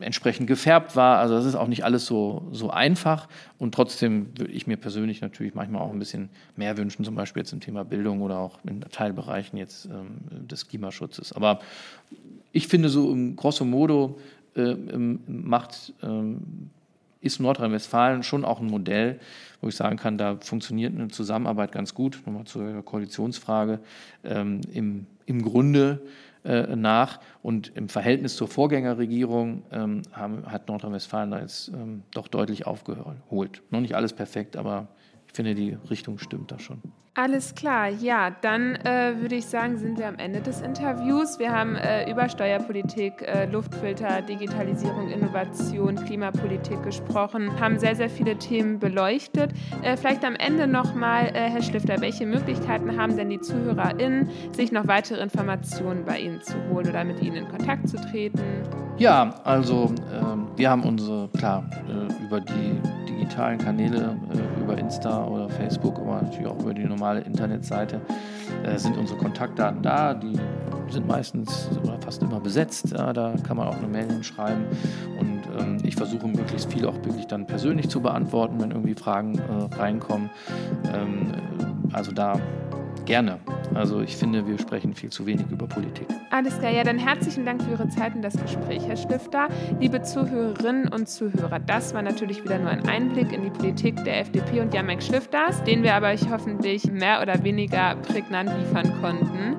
entsprechend gefärbt war. Also das ist auch nicht alles so, so einfach. Und trotzdem würde ich mir persönlich natürlich manchmal auch ein bisschen mehr wünschen, zum Beispiel jetzt im Thema Bildung oder auch in Teilbereichen jetzt ähm, des Klimaschutzes. Aber ich finde so im grosso modo äh, macht ähm, ist Nordrhein-Westfalen schon auch ein Modell, wo ich sagen kann, da funktioniert eine Zusammenarbeit ganz gut. Nochmal zur Koalitionsfrage. Ähm, im, Im Grunde äh, nach. Und im Verhältnis zur Vorgängerregierung ähm, haben, hat Nordrhein-Westfalen da jetzt ähm, doch deutlich aufgeholt. Noch nicht alles perfekt, aber ich finde, die Richtung stimmt da schon. Alles klar, ja, dann äh, würde ich sagen, sind wir am Ende des Interviews. Wir haben äh, über Steuerpolitik, äh, Luftfilter, Digitalisierung, Innovation, Klimapolitik gesprochen, haben sehr, sehr viele Themen beleuchtet. Äh, vielleicht am Ende nochmal, äh, Herr Schlifter, welche Möglichkeiten haben denn die ZuhörerInnen, sich noch weitere Informationen bei Ihnen zu holen oder mit Ihnen in Kontakt zu treten? Ja, also ähm, wir haben unsere, klar, äh, über die digitalen Kanäle, über Insta oder Facebook, aber natürlich auch über die normalen normale Internetseite äh, sind unsere Kontaktdaten da. Die sind meistens oder fast immer besetzt. Ja, da kann man auch eine Mail schreiben. Und ähm, ich versuche möglichst viel auch wirklich dann persönlich zu beantworten, wenn irgendwie Fragen äh, reinkommen. Ähm, also da Gerne. Also ich finde, wir sprechen viel zu wenig über Politik. Alles klar, ja, dann herzlichen Dank für Ihre Zeit und das Gespräch, Herr Stifter. Liebe Zuhörerinnen und Zuhörer, das war natürlich wieder nur ein Einblick in die Politik der FDP und Jamek Stifters, den wir aber hoffentlich mehr oder weniger prägnant liefern konnten.